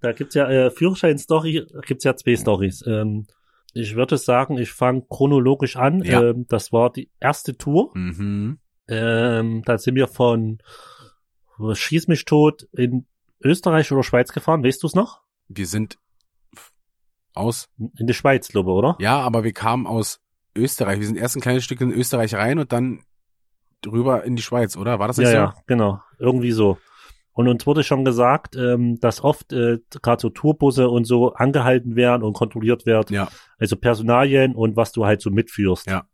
B: Da gibt's ja äh, Führerschein-Story, gibt's ja zwei Stories. Ähm, ich würde sagen, ich fange chronologisch an.
A: Ja.
B: Ähm, das war die erste Tour.
A: Mhm.
B: Ähm, da sind wir von Schieß mich tot in Österreich oder Schweiz gefahren, weißt du's noch?
A: Wir sind aus,
B: In die Schweiz, glaube ich, oder?
A: ja, aber wir kamen aus Österreich. Wir sind erst ein kleines Stück in Österreich rein und dann drüber in die Schweiz, oder? War das nicht
B: ja,
A: so?
B: ja, genau. Irgendwie so. Und uns wurde schon gesagt, ähm, dass oft äh, gerade so Tourbusse und so angehalten werden und kontrolliert wird.
A: Ja.
B: Also Personalien und was du halt so mitführst.
A: Ja.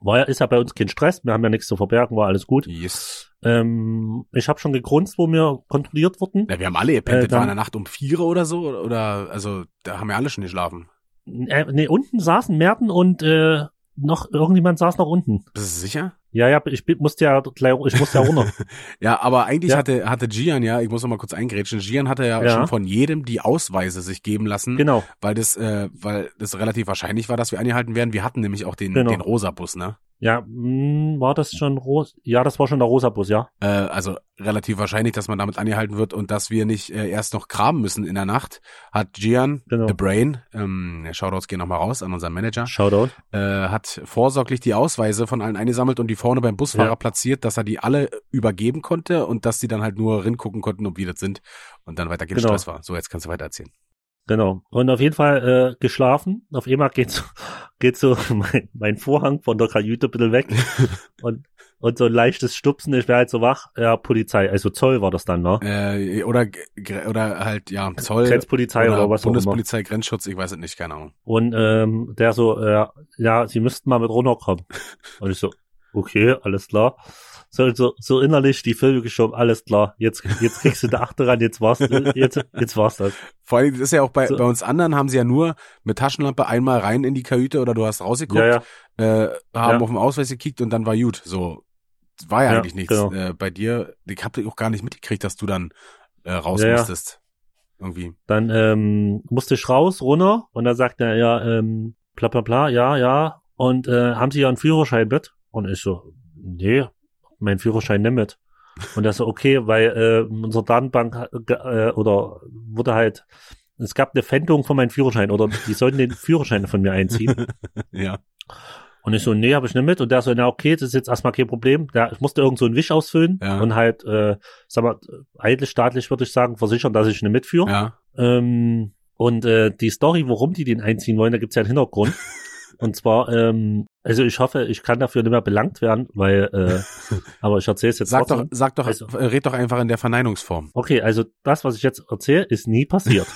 B: War ja, ist ja bei uns kein Stress, wir haben ja nichts zu verbergen, war alles gut.
A: Yes.
B: Ähm, ich habe schon gegrunzt, wo wir kontrolliert wurden.
A: Ja, wir haben alle gepennt.
B: Äh,
A: war in der Nacht um vier oder so, oder, also, da haben wir alle schon geschlafen.
B: Äh, nee, unten saßen Merten und äh, noch irgendjemand saß noch unten.
A: Bist du sicher?
B: Ja, ja, ich musste ja ich musste ja runter.
A: Ja, aber eigentlich
B: Ja.
A: hatte, hatte Gian ja, ich muss noch mal kurz eingrätschen, Gian hatte ja,
B: Ja.
A: schon von jedem die Ausweise sich geben lassen,
B: genau.
A: weil das, äh, weil das relativ wahrscheinlich war, dass wir angehalten werden. Wir hatten nämlich auch den,
B: Genau.
A: den rosa Bus, ne?
B: Ja, mh, war das schon rosa? Ja, das war schon der rosa Bus, ja.
A: Äh, also relativ wahrscheinlich, dass man damit angehalten wird und dass wir nicht äh, erst noch kramen müssen in der Nacht, hat Gian,
B: Genau.
A: The Brain, ähm, Shoutouts gehen nochmal raus an unseren Manager,
B: Shoutout.
A: äh, hat vorsorglich die Ausweise von allen eingesammelt und die vorne beim Busfahrer
B: Ja.
A: platziert, dass er die alle übergeben konnte und dass die dann halt nur ringucken konnten, ob wir das sind und dann weiter kein
B: Genau.
A: Stress war. So, jetzt kannst du weiter erzählen.
B: Genau. Und auf jeden Fall äh, geschlafen. Auf einmal geht so, geht so mein, mein Vorhang von der Kajüte ein bisschen weg. und, und so ein leichtes Stupsen, ich wäre halt so wach. Ja, Polizei, also Zoll war das dann, ne?
A: Äh, oder, oder halt, ja, Zoll
B: Grenzpolizei oder, was auch immer.
A: Bundespolizei, Grenzschutz, ich weiß es nicht, keine Ahnung.
B: Und ähm, der so, äh, ja, sie müssten mal mit runterkommen. Und ich so, okay, alles klar. So, so, so innerlich die Filme geschoben, alles klar. Jetzt, jetzt kriegst du der Achte ran, jetzt war's, jetzt, jetzt war's das.
A: Vor allem, das ist ja auch bei,
B: So.
A: bei uns anderen haben sie ja nur mit Taschenlampe einmal rein in die Kajüte oder du hast rausgeguckt,
B: Ja, ja.
A: äh, haben
B: Ja.
A: auf dem Ausweis gekickt und dann war gut. So war ja, eigentlich nichts.
B: genau.
A: Äh, bei dir, ich habe auch gar nicht mitgekriegt, dass du dann äh, raus musstest. Irgendwie.
B: Dann ähm, musste ich raus, runter und dann sagt er, ja, ähm, bla bla bla, ja, ja. Und äh, haben Sie ja einen Führerschein mit? Und ich so, nee, mein Führerschein nicht mit. Und er so, okay, weil äh, unsere Datenbank äh, oder wurde halt, es gab eine Pfändung von meinem Führerschein oder die sollten den Führerschein von mir einziehen.
A: Ja.
B: Und ich so, nee, habe ich nicht mit. Und der so, na okay, das ist jetzt erstmal kein Problem. Der, ich musste irgend so einen Wisch ausfüllen
A: Ja.
B: und halt, äh, sag mal, eigentlich staatlich würde ich sagen, versichern, dass ich nicht mitführe.
A: Ja.
B: Ähm, und äh, die Story, warum die den einziehen wollen, da gibt's ja einen Hintergrund. und zwar, ähm, also ich hoffe, ich kann dafür nicht mehr belangt werden, weil, äh, aber ich erzähle es jetzt
A: Sag doch, sag doch,
B: Also-
A: äh, red doch einfach in der Verneinungsform.
B: Okay, also das, was ich jetzt erzähle, ist nie passiert.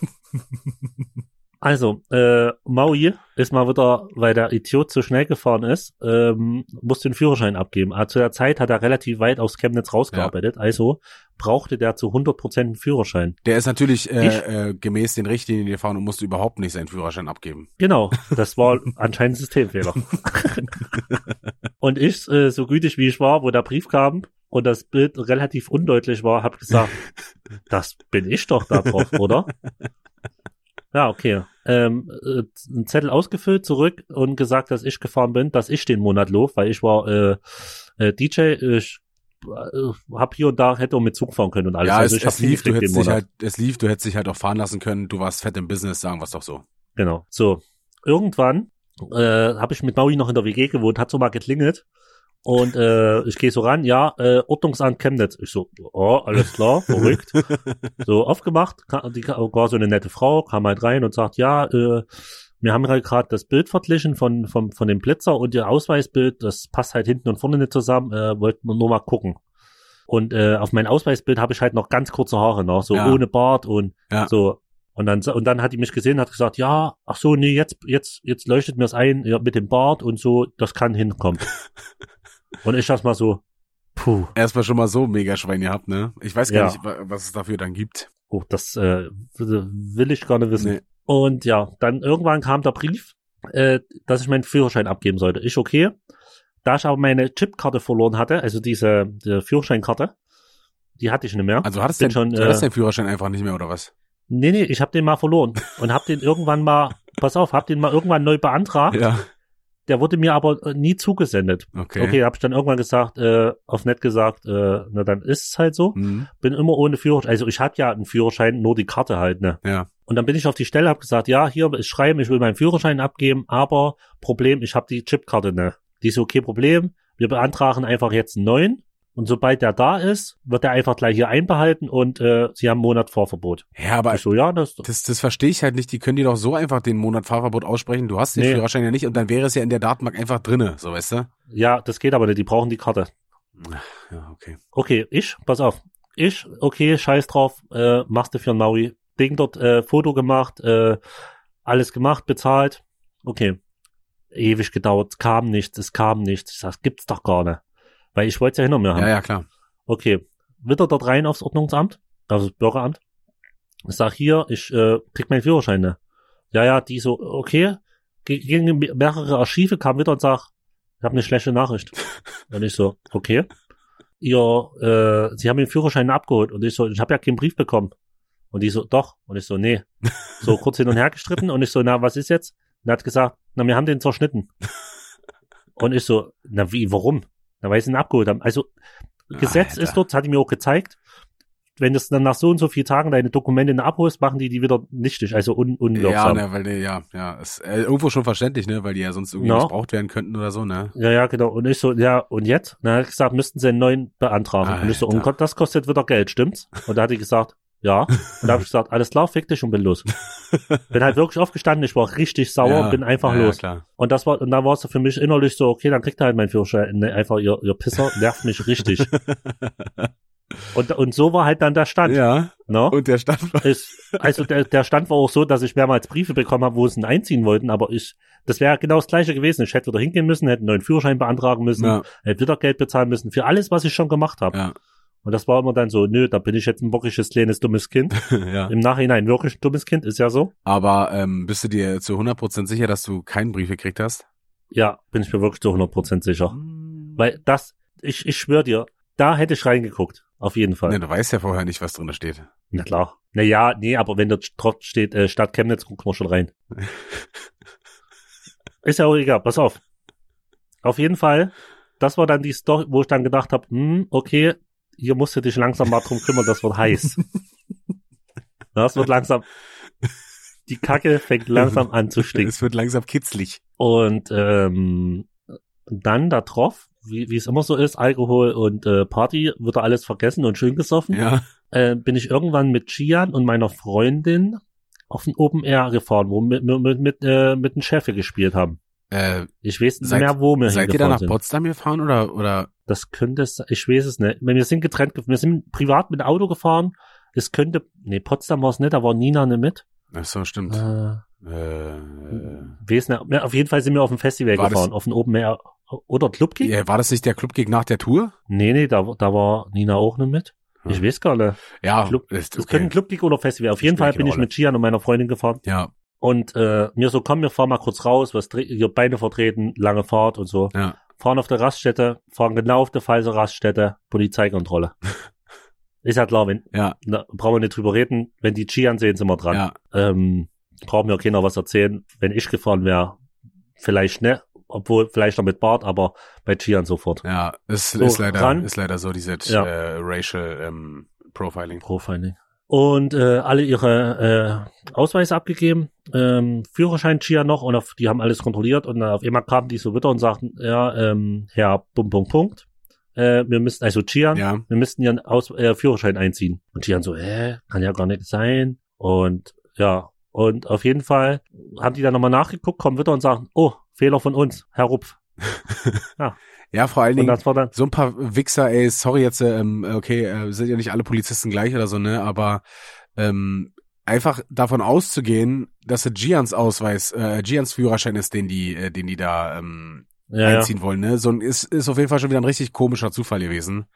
B: also, äh, Maui ist mal wieder, weil der Idiot zu schnell gefahren ist, ähm, musste den Führerschein abgeben. Aber zu der Zeit hat er relativ weit aus Chemnitz rausgearbeitet, also brauchte der zu 100% einen Führerschein.
A: Der ist natürlich
B: Ich-
A: äh, äh, gemäß den Richtlinien gefahren und musste überhaupt nicht seinen Führerschein abgeben.
B: Genau, das war anscheinend ein Systemfehler. und ich, äh, so gütig wie ich war, wo der Brief kam und das Bild relativ undeutlich war, habe gesagt, das bin ich doch da drauf, oder? Ja, okay. Ähm, äh, einen Zettel ausgefüllt, zurück und gesagt, dass ich gefahren bin, dass ich den Monat lob, weil ich war äh, äh, DJ, ich äh, hab hier und da hätte auch mit Zug fahren können und alles.
A: ja,
B: also
A: es, es lief, du hättest dich halt, es lief, du hättest dich halt auch fahren lassen können, du warst fett im Business, sagen wir es doch so.
B: Genau. So, irgendwann äh, habe ich mit Maui noch in der WG gewohnt, hat so mal geklingelt und äh, ich gehe so ran, ja, äh, Ordnungsamt Chemnitz. Ich so, oh, alles klar, verrückt. so aufgemacht, ka- die war so eine nette Frau, kam halt rein und sagt, ja, äh, wir haben halt gerade das Bild verglichen von, von, von dem Blitzer und ihr Ausweisbild, das passt halt hinten und vorne nicht zusammen, äh, wollten wir nur mal gucken. Und äh, auf mein Ausweisbild habe ich halt noch ganz kurze Haare noch, so
A: Ja.
B: ohne Bart und
A: Ja.
B: so. Und dann, und dann hat die mich gesehen, hat gesagt, ja, ach so, nee, jetzt, jetzt, jetzt leuchtet mir das ein, ja, mit dem Bart und so, das kann hinkommen. und ich dachte mal so, puh,
A: Erstmal schon mal so mega Schwein gehabt, ne? Ich weiß gar
B: Ja.
A: nicht, wa- was es dafür dann gibt.
B: oh, das äh, will ich gar nicht wissen.
A: Nee.
B: Und ja, dann irgendwann kam der Brief, äh, dass ich meinen Führerschein abgeben sollte. Ich okay. Da ich aber meine Chipkarte verloren hatte, also diese, diese Führerscheinkarte, die hatte ich nicht mehr.
A: Also hattest du
B: schon,
A: hattest
B: äh,
A: deinen Führerschein einfach nicht mehr, oder was?
B: Nee, nee, ich habe den mal verloren und habe den irgendwann mal, pass auf, habe den mal irgendwann neu beantragt.
A: Ja.
B: Der wurde mir aber äh, nie zugesendet.
A: Okay.
B: Okay, habe ich dann irgendwann gesagt, äh, auf nett gesagt, äh, na dann ist es halt so.
A: Mhm.
B: Bin immer ohne Führerschein. Also ich hatte ja einen Führerschein, nur die Karte halt, ne?
A: Ja.
B: Und dann bin ich auf die Stelle, habe gesagt, ja, hier ist schreiben, ich will meinen Führerschein abgeben, aber Problem, ich habe die Chipkarte, ne? Die ist okay, Problem. Wir beantragen einfach jetzt einen neuen. Und sobald der da ist, wird er einfach gleich hier einbehalten und äh, sie haben Monat Fahrverbot.
A: Ja, aber
B: Ich so, ja, das
A: das, das verstehe ich halt nicht. Die können dir doch so einfach den Monat Fahrverbot aussprechen. Du hast den
B: Nee.
A: Führerschein ja nicht und dann wäre es ja in der Datenbank einfach drinne, so weißt du?
B: ja, das geht aber nicht, die brauchen die Karte.
A: Ja, okay.
B: Okay, ich, pass auf. Ich, okay, scheiß drauf, äh, machst du für einen Maui. Ding dort, äh, Foto gemacht, äh, alles gemacht, bezahlt. Okay. Ewig gedauert, kam nichts, es kam nichts. Ich sag, gibt's doch gar nicht. Weil ich wollte es ja hinter mir haben.
A: Ja, ja, klar.
B: Okay. Wieder dort rein aufs Ordnungsamt, also das Bürgeramt. Ich sag hier, ich äh, krieg meinen Führerschein. Ne? Ja, ja, die so, okay. Ge- Gegen mehrere Archive kam wieder und sag, ich habe eine schlechte Nachricht. und ich so, okay. Ihr, äh, sie haben den Führerschein abgeholt. Und ich so, ich habe ja keinen Brief bekommen. Und die so, doch. Und ich so, nee. So kurz hin und her gestritten. Und ich so, na, was ist jetzt? Und er hat gesagt, na, wir haben den zerschnitten. Und ich so, na, wie, warum? Na, weil sie ihn abgeholt haben. Also, Gesetz
A: Alter.
B: ist dort, das hat die mir auch gezeigt, wenn du dann nach so und so vielen Tagen deine Dokumente abholst, machen die die wieder nichtig, also un
A: Ja,
B: unwirksam. Ja,
A: ne, weil die, ja, ja, ist äh, irgendwo schon verständlich, ne, weil die ja sonst irgendwie
B: Ja.
A: missbraucht werden könnten oder so, ne?
B: ja, ja, genau. Und ich so, ja, und jetzt? Na, hat gesagt, müssten sie einen neuen beantragen. Und ich so,
A: Alter.
B: um Gott, das kostet wieder Geld, stimmt's? Und da hat die gesagt, ja. Und da habe ich gesagt, alles klar, fick dich und bin los. bin halt wirklich aufgestanden, ich war richtig sauer
A: ja,
B: und bin einfach
A: ja,
B: los.
A: Ja, klar.
B: Und das war, und da war es so für mich innerlich so, okay, dann kriegt er halt meinen Führerschein. Ne, einfach, ihr, ihr Pisser nervt mich richtig. und, und so war halt dann der Stand.
A: Ja,
B: Ne?
A: und der Stand war,
B: ist, also der, der Stand war auch so, dass ich mehrmals Briefe bekommen habe, wo sie ihn einziehen wollten, aber ich, das wäre genau das gleiche gewesen. Ich hätte wieder hingehen müssen, hätte einen neuen Führerschein beantragen müssen, hätte wieder Geld bezahlen müssen für alles, was ich schon gemacht habe.
A: ja,
B: Und das war immer dann so, nö, da bin ich jetzt ein wirkliches kleines dummes Kind.
A: ja.
B: Im Nachhinein wirklich ein dummes Kind, ist ja so.
A: Aber ähm, bist du dir zu 100% sicher, dass du keinen Brief gekriegt hast?
B: Ja, bin ich mir wirklich zu 100% sicher. Weil das, ich, ich schwör dir, da hätte ich reingeguckt. Auf jeden Fall.
A: Ne, du weißt ja vorher nicht, was drin steht.
B: Na klar. Naja, nee, aber wenn dort drauf steht, äh, Stadt Chemnitz, gucken wir schon rein. Ist ja auch egal, pass auf. Auf jeden Fall, das war dann die Story, wo ich dann gedacht habe, hm, okay, hier musst du dich langsam mal drum kümmern, das wird heiß. Das wird langsam, die Kacke fängt langsam an zu stinken.
A: Es wird langsam kitzlig.
B: Und ähm, dann da drauf, wie wie es immer so ist, Alkohol und äh, Party, wird da alles vergessen und schön gesoffen
A: Ja,
B: äh, bin ich irgendwann mit Gian und meiner Freundin auf den Open Air gefahren, wo wir mit, mit, mit, äh, mit einem Chef gespielt haben.
A: äh,
B: Ich weiß nicht
A: Seid-
B: mehr, wo wir
A: seid ihr da nach
B: sind.
A: Potsdam gefahren oder, oder,
B: Das könnte es, ich weiß es nicht. Wir sind getrennt, ge- wir sind privat mit dem Auto gefahren. Es könnte, nee, Potsdam war es nicht, da war Nina nicht mit.
A: ach so, stimmt.
B: Äh,
A: Äh,
B: weiß nicht. Auf jeden Fall sind wir auf dem Festival
A: War das-
B: gefahren, auf den Open Air. Oder Clubgig?
A: ja, war das nicht der Clubgig nach der Tour?
B: Nee, nee, da, da war Nina auch nicht mit. Ich
A: Hm.
B: weiß gar nicht.
A: Ja,
B: Club-
A: ist
B: Das könnte ein Clubgig oder Festival. Auf jeden Fall bin ich mit Gian und meiner Freundin gefahren.
A: Ja,
B: Und äh, mir so, komm, wir fahren mal kurz raus, was ihr Beine vertreten, lange Fahrt und so.
A: ja.
B: Fahren auf der Raststätte, fahren genau auf der falsche Raststätte, Polizeikontrolle. Ist ja klar, wenn,
A: Ja,
B: na, brauchen wir nicht drüber reden, wenn die Gian sehen, sind wir dran.
A: ja,
B: Ähm, brauchen mir keiner was erzählen. Wenn ich gefahren wäre, vielleicht ne, obwohl vielleicht noch mit Bart, aber bei Gian sofort.
A: ja. Es
B: So,
A: ist leider,
B: ran.
A: ist leider so, diese
B: Ja.
A: äh, Racial ähm, Profiling.
B: Profiling. Und äh, alle ihre äh, Ausweise abgegeben, ähm, Führerschein Chia noch und auf, die haben alles kontrolliert und auf einmal kamen die so wieder und sagten, ja, ähm, Herr Punkt, Punkt, Punkt, äh, wir müssten, also Chian,
A: Ja,
B: wir müssten ihren Aus äh, Führerschein einziehen. Und Chian so, hä, kann ja gar nicht sein. Und ja, und auf jeden Fall haben die dann nochmal nachgeguckt, kommen wieder und sagen, oh, Fehler von uns, Herr Rupf.
A: ja, vor allen Dingen, so ein paar Wichser, ey, sorry jetzt, ähm, okay, äh, sind ja nicht alle Polizisten gleich oder so, ne, aber ähm, einfach davon auszugehen, dass es Gians Ausweis, äh, Gians Führerschein ist, den die, äh, den die da ähm,
B: ja, ja.
A: einziehen wollen, ne, so ein, ist, ist auf jeden Fall schon wieder ein richtig komischer Zufall gewesen.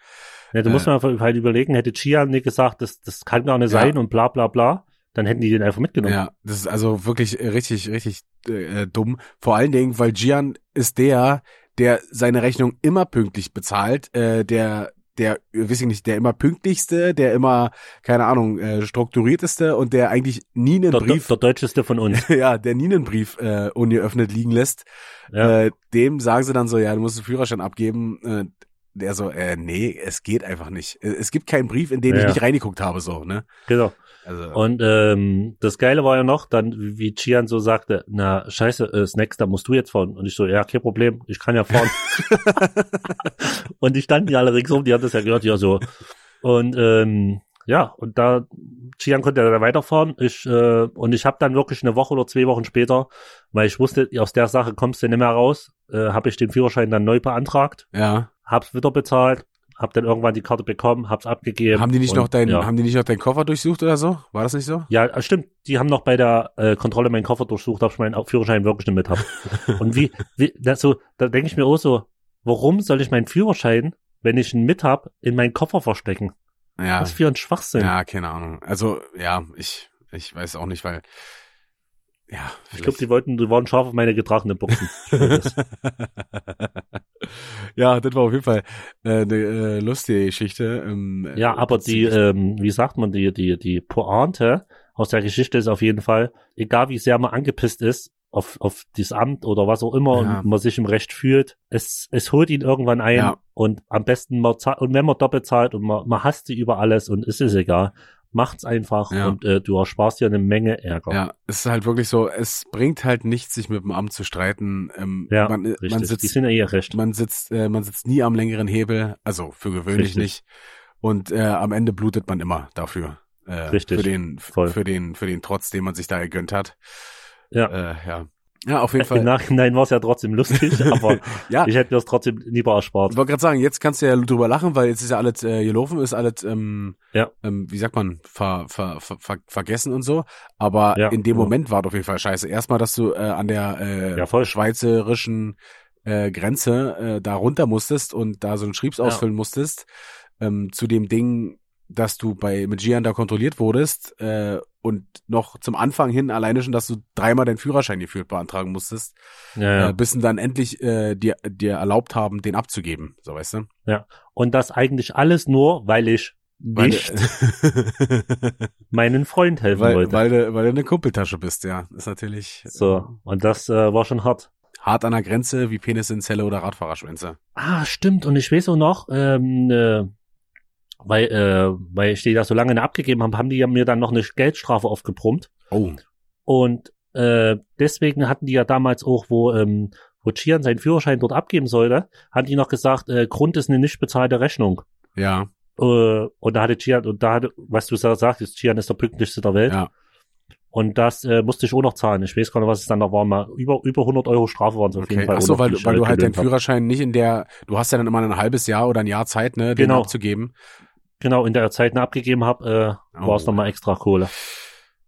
B: Ja, du
A: Äh,
B: musst mir einfach halt überlegen, hätte Chian nicht gesagt, das, das kann gar nicht
A: Ja.
B: sein und bla bla bla, dann hätten die den einfach mitgenommen.
A: Ja, das ist also wirklich richtig, richtig äh, dumm. Vor allen Dingen, weil Gian ist der, der seine Rechnung immer pünktlich bezahlt, äh, der der, weiß ich nicht, der immer pünktlichste, der immer, keine Ahnung, äh, strukturierteste und der eigentlich nie einen
B: Der,
A: Brief,
B: der, der deutscheste von uns.
A: ja, der nie einen Brief äh, ungeöffnet liegen lässt,
B: Ja.
A: äh, dem sagen sie dann so, ja, du musst den Führerschein abgeben. Äh, der so, äh, nee, es geht einfach nicht. Äh, Es gibt keinen Brief, in den ich
B: Ja.
A: nicht reingeguckt habe, so, ne?
B: Genau.
A: Also,
B: Und ähm, das Geile war ja noch, dann wie Chian so sagte, na scheiße, äh, Snacks, da musst du jetzt fahren. Und ich so, ja, kein Problem, ich kann ja fahren. und die standen ja alle ringsum, die haben das ja gehört, ja so. Und ähm, ja, und da Chian konnte ja dann weiterfahren. Ich äh, und ich habe dann wirklich eine Woche oder zwei Wochen später, weil ich wusste, aus der Sache kommst du nicht mehr raus, äh, habe ich den Führerschein dann neu beantragt,
A: ja.
B: hab's wieder bezahlt, hab dann irgendwann die Karte bekommen, hab's abgegeben.
A: Haben die nicht
B: und,
A: noch deinen,
B: ja.
A: haben die nicht noch deinen Koffer durchsucht oder so? War das nicht so?
B: Ja, äh, stimmt. Die haben noch bei der äh, Kontrolle meinen Koffer durchsucht, ob ich meinen Führerschein wirklich nicht mit habe. Und wie, wie das so, da denke ich mir auch so, warum soll ich meinen Führerschein, wenn ich ihn mit hab, in meinen Koffer verstecken?
A: Ja.
B: Was für ein Schwachsinn.
A: Ja, keine Ahnung. Also, ja, ich, ich weiß auch nicht, weil, ja,
B: ich glaube, die wollten, die waren scharf auf meine getragenen Boxen.
A: ja, das war auf jeden Fall äh, eine äh, lustige Geschichte. Ähm,
B: ja,
A: äh,
B: aber die, ähm, wie sagt man, die, die, die Pointe aus der Geschichte ist auf jeden Fall, egal wie sehr man angepisst ist, auf, auf dieses Amt oder was auch immer
A: Ja.
B: und man sich im Recht fühlt, es, es holt ihn irgendwann ein
A: Ja.
B: und am besten man zahlt, und wenn man doppelt zahlt und man, man hasst sie über alles und es ist egal, macht's einfach
A: Ja.
B: und äh, du ersparst dir eine Menge Ärger.
A: Ja, es ist halt wirklich so, es bringt halt nichts, sich mit dem Amt zu streiten. Ähm,
B: Ja,
A: man,
B: Richtig,
A: man
B: die
A: sitzt,
B: sind ja eh recht.
A: man sitzt, äh, man sitzt nie am längeren Hebel, also für gewöhnlich
B: Richtig.
A: nicht. Und äh, am Ende blutet man immer dafür. Äh,
B: Richtig,
A: Für den,
B: voll.
A: für den, für den Trotz, den man sich da gegönnt hat.
B: Ja.
A: Äh, ja. Ja, auf jeden
B: Im
A: Fall.
B: Nachhinein war es ja trotzdem lustig, aber
A: Ja,
B: ich hätte mir es trotzdem lieber erspart.
A: Ich wollte gerade sagen, jetzt kannst du ja drüber lachen, weil jetzt ist ja alles äh, gelaufen, ist alles, ähm,
B: Ja.
A: ähm, wie sagt man, ver, ver, ver, ver, vergessen und so. Aber
B: Ja,
A: in dem
B: ja.
A: Moment war es auf jeden Fall scheiße. Erstmal, dass du äh, an der äh,
B: Ja, voll.
A: schweizerischen äh, Grenze äh, da runter musstest und da so einen Schriebs ausfüllen musstest. Ähm, zu dem Ding, dass du bei mit Gian da kontrolliert wurdest äh, und noch zum Anfang hin alleine schon, dass du dreimal deinen Führerschein gefühlt beantragen musstest,
B: Ja, ja.
A: äh, bis sie dann endlich äh, dir, dir erlaubt haben, den abzugeben. So weißt du?
B: Und das eigentlich alles nur, weil ich
A: Weil,
B: nicht meinen Freund helfen
A: weil,
B: wollte.
A: weil, du, weil du eine Kumpeltasche bist, ja. Ist natürlich
B: so, und das äh, war schon hart.
A: hart an der Grenze wie Penis in Zelle oder Radfahrerschwänze.
B: Ah, stimmt. Und ich weiß auch noch, ähm, äh, weil, äh, weil ich die da so lange nicht abgegeben habe, haben die ja mir dann noch eine Geldstrafe aufgebrummt.
A: Oh.
B: Und äh, deswegen hatten die ja damals auch, wo, ähm, wo Chian seinen Führerschein dort abgeben sollte, hatten die noch gesagt, äh, Grund ist eine nicht bezahlte Rechnung.
A: Ja,
B: Äh, und da hatte Chian, und da hatte, was du sa- sagtest, Chian ist der pünktlichste der Welt.
A: ja.
B: Und das äh, musste ich auch noch zahlen. Ich weiß gar nicht, was es dann noch war. Mal über, über 100 Euro Strafe waren es auf jeden
A: Okay.
B: Fall.
A: Ach
B: auch
A: so,
B: noch,
A: weil, weil du halt deinen
B: gelöhnt hab.
A: Führerschein nicht in der, du hast ja dann immer ein halbes Jahr oder ein Jahr Zeit, ne, den
B: Genau.
A: abzugeben.
B: Genau, in der Zeit ne, abgegeben habe, äh,
A: Oh.
B: war es nochmal extra Kohle.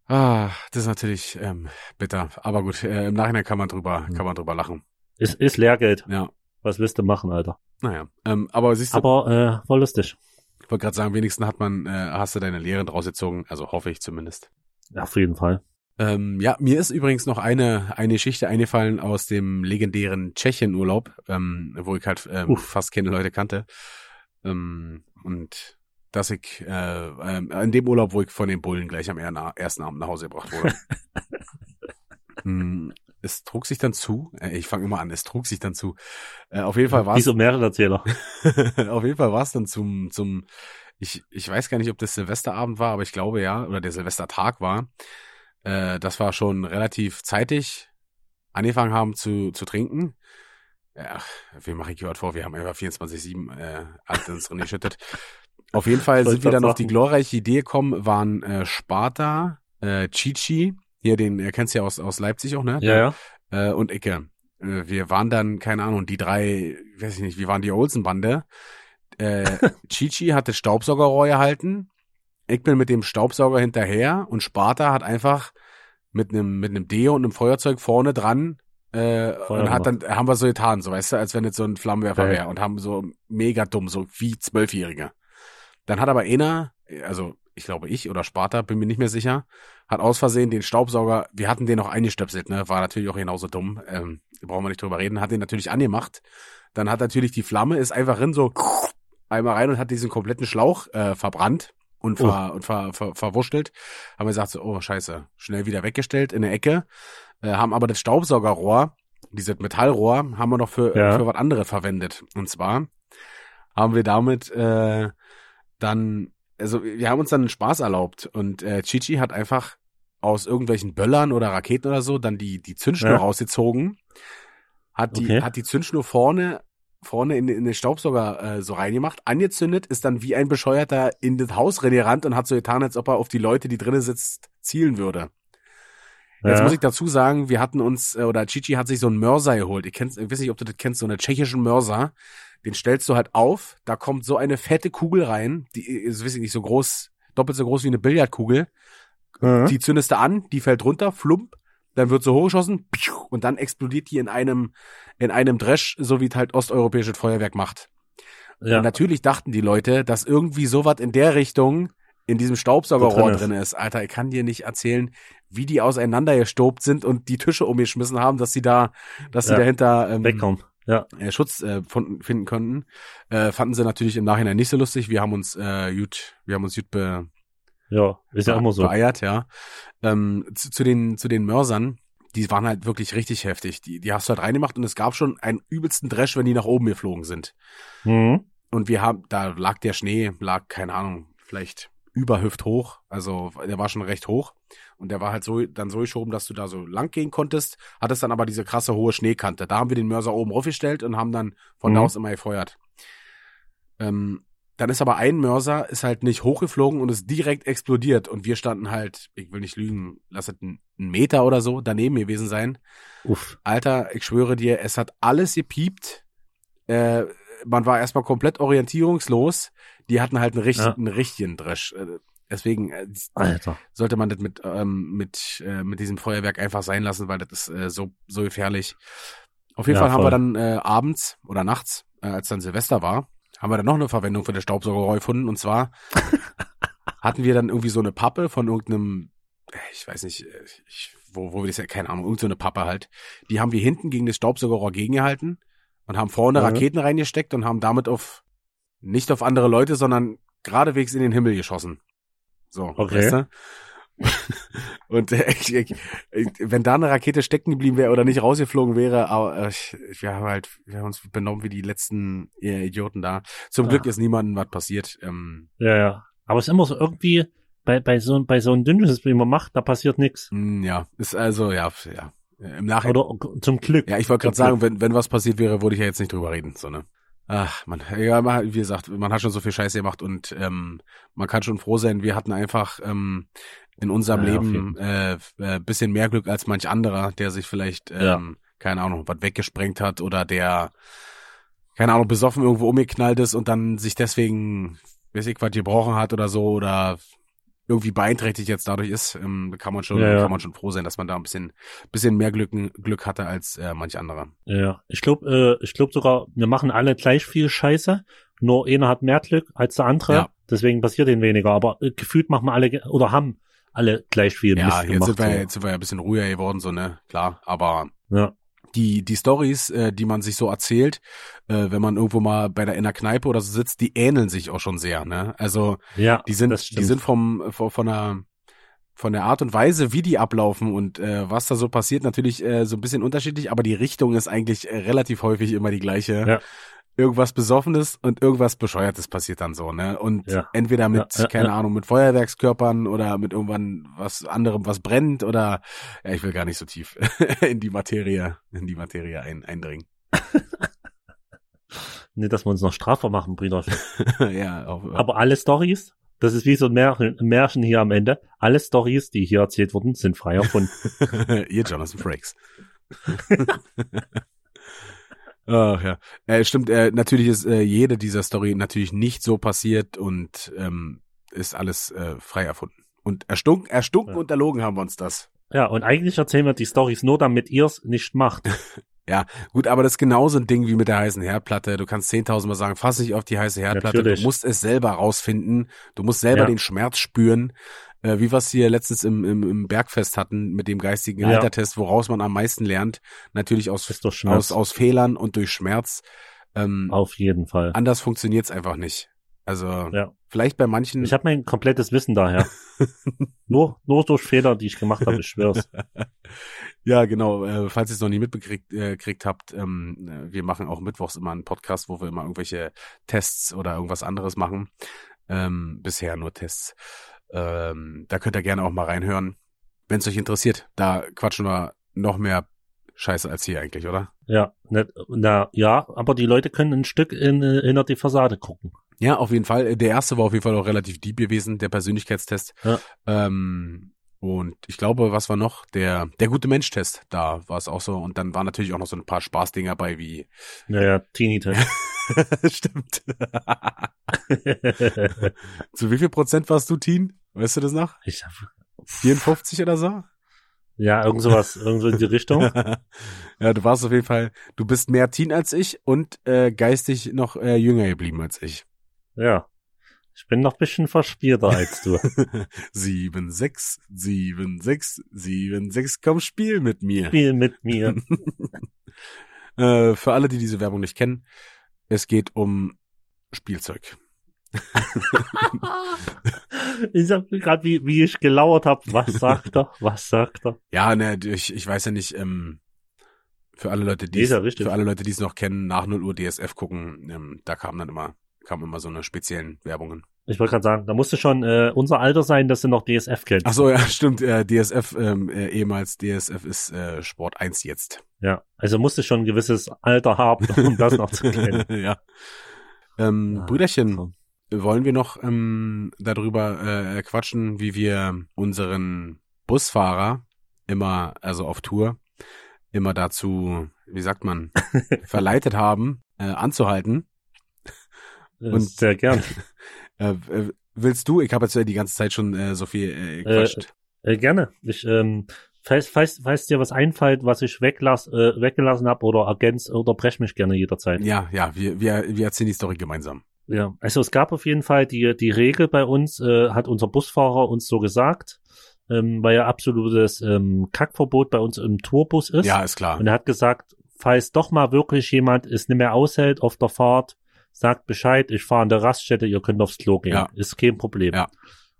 A: Ah, das ist natürlich ähm, bitter. Aber gut, äh, im Nachhinein kann man drüber,
B: Hm.
A: kann man drüber lachen.
B: Ist, ist Lehrgeld.
A: Ja,
B: Was willst du machen, Alter?
A: naja. Ähm, aber siehst du,
B: Aber äh, war lustig.
A: ich wollte gerade sagen, wenigstens hat man, äh, hast du deine Lehren draus gezogen, also hoffe ich zumindest.
B: Ja, auf jeden Fall.
A: Ähm, ja, mir ist übrigens noch eine, eine Geschichte eingefallen aus dem legendären Tschechien-Urlaub, ähm, wo ich halt ähm,
B: Uff.
A: fast keine Leute kannte. Ähm, und dass ich äh, ähm, in dem Urlaub, wo ich von den Bullen gleich am ersten Abend nach Hause gebracht wurde. Hm, es trug sich dann zu, äh, ich fange immer an, es trug sich dann zu. Äh, auf jeden Fall war es
B: so Märchenerzähler.
A: auf jeden Fall war es dann zum, zum, ich, ich weiß gar nicht, ob das Silvesterabend war, aber ich glaube ja, oder der Silvestertag war. Äh, das war schon relativ zeitig angefangen haben zu, zu trinken. Ja, wie mache ich gehört vor? Wir haben einfach 24-7 äh, alles ins Rennen geschüttet. Auf jeden Fall sind wir dann auf die glorreiche Idee gekommen, waren äh, Sparta, äh, Chichi, hier den, er kennst ja aus, aus Leipzig auch, ne?
B: Ja, ja.
A: äh, und Icke. Äh, wir waren dann, keine Ahnung, die drei, weiß ich nicht, wie waren die Olsen-Bande. Äh, Chichi hatte Staubsaugerrohr gehalten. Ich bin mit dem Staubsauger hinterher und Sparta hat einfach mit einem mit einem Deo und einem Feuerzeug vorne dran äh, und hat dann haben wir so getan, so weißt du, als wenn jetzt so ein Flammenwerfer
B: Geil.
A: wäre und haben so mega dumm, so wie Zwölfjährige. Dann hat aber einer, also ich glaube ich oder Sparta, bin mir nicht mehr sicher, hat aus Versehen den Staubsauger, wir hatten den noch eingestöpselt, ne, war natürlich auch genauso dumm, ähm, brauchen wir nicht drüber reden, hat den natürlich angemacht. Dann hat natürlich die Flamme, ist einfach rin so einmal rein und hat diesen kompletten Schlauch äh, verbrannt und, ver, und ver, ver, verwurschtelt. Haben wir gesagt, so, oh scheiße, schnell wieder weggestellt in der Ecke. Äh, haben aber das Staubsaugerrohr, dieses Metallrohr, haben wir noch für,
B: Ja.
A: für was anderes verwendet. Und zwar haben wir damit äh, dann, also wir haben uns dann einen Spaß erlaubt und äh, Chichi hat einfach aus irgendwelchen Böllern oder Raketen oder so dann die, die Zündschnur
B: Ja.
A: rausgezogen, hat die,
B: Okay.
A: hat die Zündschnur vorne vorne in, in den Staubsauger äh, so reingemacht, angezündet, ist dann wie ein Bescheuerter in das Haus reingerannt und hat so getan, als ob er auf die Leute, die drinnen sitzt, zielen würde. Jetzt
B: Ja.
A: muss ich dazu sagen, wir hatten uns, äh, oder Chichi hat sich so einen Mörser geholt. Ich, kenn's, ich weiß nicht, ob du das kennst, so einen tschechischen Mörser. Den stellst du halt auf, da kommt so eine fette Kugel rein, die ist, weiß ich nicht, so groß, doppelt so groß wie eine Billardkugel.
B: Mhm.
A: Die zündest du an, die fällt runter, flump, dann wird so hochgeschossen, und dann explodiert die in einem, in einem Dresch, so wie es halt osteuropäisches Feuerwerk macht.
B: ja.
A: Und natürlich dachten die Leute, dass irgendwie sowas in der Richtung in diesem Staubsaugerrohr
B: drin
A: drin ist. Alter, ich kann dir nicht erzählen, wie die auseinandergestobt sind und die Tische umgeschmissen haben, dass sie da, dass sie
B: Ja.
A: dahinter ähm,
B: Wegkommen. Ja.
A: äh, Schutz äh, von, finden konnten. Äh, fanden sie natürlich im Nachhinein nicht so lustig. Wir haben uns äh, gut, wir haben uns gut be,
B: Ja, ist ja immer so.
A: beeiert, ja. Ähm, zu, zu den zu den Mörsern, die waren halt wirklich richtig heftig. Die, die hast du halt reingemacht und es gab schon einen übelsten Dresch, wenn die nach oben geflogen sind.
B: Mhm.
A: Und wir haben, da lag der Schnee, lag, keine Ahnung, vielleicht über Hüft hoch. Also der war schon recht hoch. Und der war halt so dann so geschoben, dass du da so lang gehen konntest, hattest dann aber diese krasse hohe Schneekante. Da haben wir den Mörser oben raufgestellt und haben dann von da
B: Mhm.
A: aus immer gefeuert. Ähm, dann ist aber ein Mörser, ist halt nicht hochgeflogen und ist direkt explodiert. Und wir standen halt, ich will nicht lügen, lass es ein ein Meter oder so daneben gewesen sein.
B: Uff.
A: Alter, ich schwöre dir, es hat alles gepiept. Äh, man war erstmal komplett orientierungslos. Die hatten halt einen, richtig,
B: Ja.
A: einen richtigen Dresch. Äh, Deswegen äh, sollte man das mit, ähm, mit, äh, mit diesem Feuerwerk einfach sein lassen, weil das ist äh, so, so gefährlich. Auf jeden
B: Ja,
A: Fall haben wir
B: voll.
A: dann äh, abends oder nachts, äh, als dann Silvester war, haben wir dann noch eine Verwendung für das Staubsaugerrohr gefunden. Und zwar hatten wir dann irgendwie so eine Pappe von irgendeinem, äh, ich weiß nicht, äh, ich, wo, wo wir das ja, keine Ahnung, irgendeine so eine Pappe halt. Die haben wir hinten gegen das Staubsaugerrohr gegengehalten und haben vorne
B: Mhm.
A: Raketen reingesteckt und haben damit auf, nicht auf andere Leute, sondern geradewegs in den Himmel geschossen. So,
B: Okay.
A: weißt du? Und äh, ich, ich, wenn da eine Rakete stecken geblieben wäre oder nicht rausgeflogen wäre, aber äh, ich, wir haben halt, wir haben uns benommen wie die letzten äh, Idioten da. Zum
B: Ah.
A: Glück ist niemandem was passiert. Ähm,
B: Ja, ja. Aber es ist immer so irgendwie, bei, bei so, bei so einem Dünnschiss, wie man macht, da passiert nichts.
A: mh, ja, ist also, ja, ja. Im Nachhinein.
B: Oder zum Glück.
A: Ja, ich wollte gerade sagen, wenn, wenn was passiert wäre, würde ich ja jetzt nicht drüber reden, so, ne? Ach, man, ja, man, wie gesagt, man hat schon so viel Scheiße gemacht und ähm, man kann schon froh sein, wir hatten einfach ähm, in unserem
B: Ja,
A: Leben äh, äh, bisschen mehr Glück als manch anderer, der sich vielleicht, ähm,
B: Ja.
A: keine Ahnung, was weggesprengt hat oder der, keine Ahnung, besoffen irgendwo umgeknallt ist und dann sich deswegen, weiß ich, was gebrochen hat oder so oder irgendwie beeinträchtigt jetzt dadurch ist, ähm, kann man schon,
B: Ja,
A: kann man schon froh sein, dass man da ein bisschen, bisschen mehr Glück, Glück hatte als äh, manch anderer.
B: Ja, ich glaube, äh, ich glaube sogar, wir machen alle gleich viel Scheiße. Nur einer hat mehr Glück als der andere.
A: Ja.
B: Deswegen passiert ihnen weniger. Aber äh, gefühlt machen wir alle oder haben alle gleich viel
A: Ja,
B: Mist
A: jetzt
B: gemacht.
A: sind, wir,
B: so.
A: jetzt sind wir ja ein bisschen ruhiger geworden, so, ne? Klar, aber
B: Ja,
A: die, die Stories, äh, die man sich so erzählt, äh, wenn man irgendwo mal bei der in der Kneipe oder so sitzt, die ähneln sich auch schon sehr, ne? Also
B: ja,
A: die sind,
B: das
A: die sind vom, von, von der von der Art und Weise, wie die ablaufen und äh, was da so passiert, natürlich äh, so ein bisschen unterschiedlich, aber die Richtung ist eigentlich äh, relativ häufig immer die gleiche.
B: Ja.
A: Irgendwas Besoffenes und irgendwas Bescheuertes passiert dann so, ne? Und
B: Ja.
A: entweder mit,
B: Ja, ja,
A: keine. Ahnung, mit Feuerwerkskörpern oder mit irgendwann was anderem, was brennt oder ja, ich will gar nicht so tief in die Materie, in die Materie ein, eindringen.
B: Nicht, dass wir uns noch strafbar machen, Brüder.
A: ja, auf,
B: Aber alle Stories, das ist wie so ein Märchen, Märchen hier am Ende. Alle Stories, die hier erzählt wurden, sind frei erfunden.
A: Ihr Jonathan Frakes. Ach ja. Äh, stimmt, äh, natürlich ist äh, jede dieser Story natürlich nicht so passiert und ähm, ist alles äh, frei erfunden. Und erstunken, erstunken
B: Ja.
A: und erlogen haben wir uns das.
B: ja, und eigentlich erzählen wir die Stories nur, damit ihr es nicht macht.
A: Gut, aber das ist genauso ein Ding wie mit der heißen Herdplatte. Du kannst 10.000 Mal sagen, fass nicht auf die heiße Herdplatte.
B: Natürlich.
A: Du musst es selber rausfinden. Du musst selber
B: Ja.
A: den Schmerz spüren. Äh, wie wir es hier letztens im, im, im Bergfest hatten mit dem geistigen
B: Ja.
A: Altertest, woraus man am meisten lernt. Natürlich aus, aus, aus Fehlern und durch Schmerz. Ähm,
B: Auf jeden Fall.
A: anders funktioniert's einfach nicht. Also
B: Ja.
A: vielleicht bei manchen.
B: Ich habe mein komplettes Wissen daher. nur, nur durch Fehler, die ich gemacht habe, ich schwör's.
A: Ja, genau. Äh, falls ihr es noch nie mitbekriegt äh, gekriegt habt, ähm, äh, wir machen auch mittwochs immer einen Podcast, wo wir immer irgendwelche Tests oder irgendwas anderes machen. Ähm, bisher nur Tests. Ähm, da könnt ihr gerne auch mal reinhören, wenn es euch interessiert. Da quatschen wir noch mehr Scheiße als hier eigentlich, oder?
B: Ja, ne, na, ja, aber die Leute können ein Stück in, äh, hinter die Fassade gucken.
A: Ja, auf jeden Fall. Der erste war auf jeden Fall auch relativ deep gewesen, der Persönlichkeitstest.
B: Ja.
A: Ähm, und ich glaube, was war noch? Der, der gute Mensch-Test, da war es auch so. Und dann waren natürlich auch noch so ein paar Spaßdinger bei wie.
B: Naja, Teenie-Test.
A: Stimmt. Zu wie viel Prozent warst du Teen? Weißt du das noch?
B: ich hab,
A: 54 oder so?
B: ja, irgend sowas, irgend so in die Richtung.
A: ja, du warst auf jeden Fall, du bist mehr Teen als ich und äh, geistig noch äh, jünger geblieben als ich.
B: Ja. Ich bin noch ein bisschen verspielter als du.
A: sieben, sechs, sieben, sechs, sieben, sechs, komm, spiel mit mir.
B: Spiel mit mir.
A: Äh, für alle, die diese Werbung nicht kennen, es geht um Spielzeug.
B: ich hab gerade, wie, wie ich gelauert habe. Was sagt er? Was sagt er?
A: Ja, ne, ich, ich weiß ja nicht, ähm, für alle Leute, die
B: ja
A: für alle Leute, die es noch kennen, nach 0 Uhr DSF gucken, ähm, da kamen dann immer, kamen immer so eine speziellen Werbungen.
B: Ich wollte gerade sagen, da musste schon äh, unser Alter sein, dass du noch DSF kennst.
A: Ach so, ja, stimmt, äh, DSF, ähm, äh, ehemals DSF ist äh, Sport 1 jetzt.
B: Ja, also musste schon ein gewisses Alter haben, um das noch zu kennen.
A: ja. Ähm,
B: Ah,
A: Brüderchen,
B: so.
A: wollen wir noch ähm, darüber äh, quatschen, wie wir unseren Busfahrer immer, also auf Tour, immer dazu, wie sagt man, verleitet haben, äh, anzuhalten.
B: Äh,
A: Und-
B: sehr gern.
A: Äh, äh, willst du? Ich habe jetzt ja die ganze Zeit schon äh, so viel äh, gequatscht.
B: Äh, gerne. Ich, ähm, falls, falls, falls dir was einfällt, was ich weglass, äh, weggelassen habe oder ergänzt, unterbrech mich gerne jederzeit.
A: ja, ja, wir, wir, wir erzählen die Story gemeinsam.
B: Ja, also es gab auf jeden Fall die, die Regel bei uns, äh, hat unser Busfahrer uns so gesagt, ähm, weil ja absolutes ähm, Kackverbot bei uns im Tourbus ist.
A: Ja, ist klar.
B: Und er hat gesagt, falls doch mal wirklich jemand es nicht mehr aushält auf der Fahrt, sagt Bescheid, ich fahre an der Raststätte, ihr könnt aufs Klo gehen.
A: Ja.
B: Ist kein Problem.
A: Ja.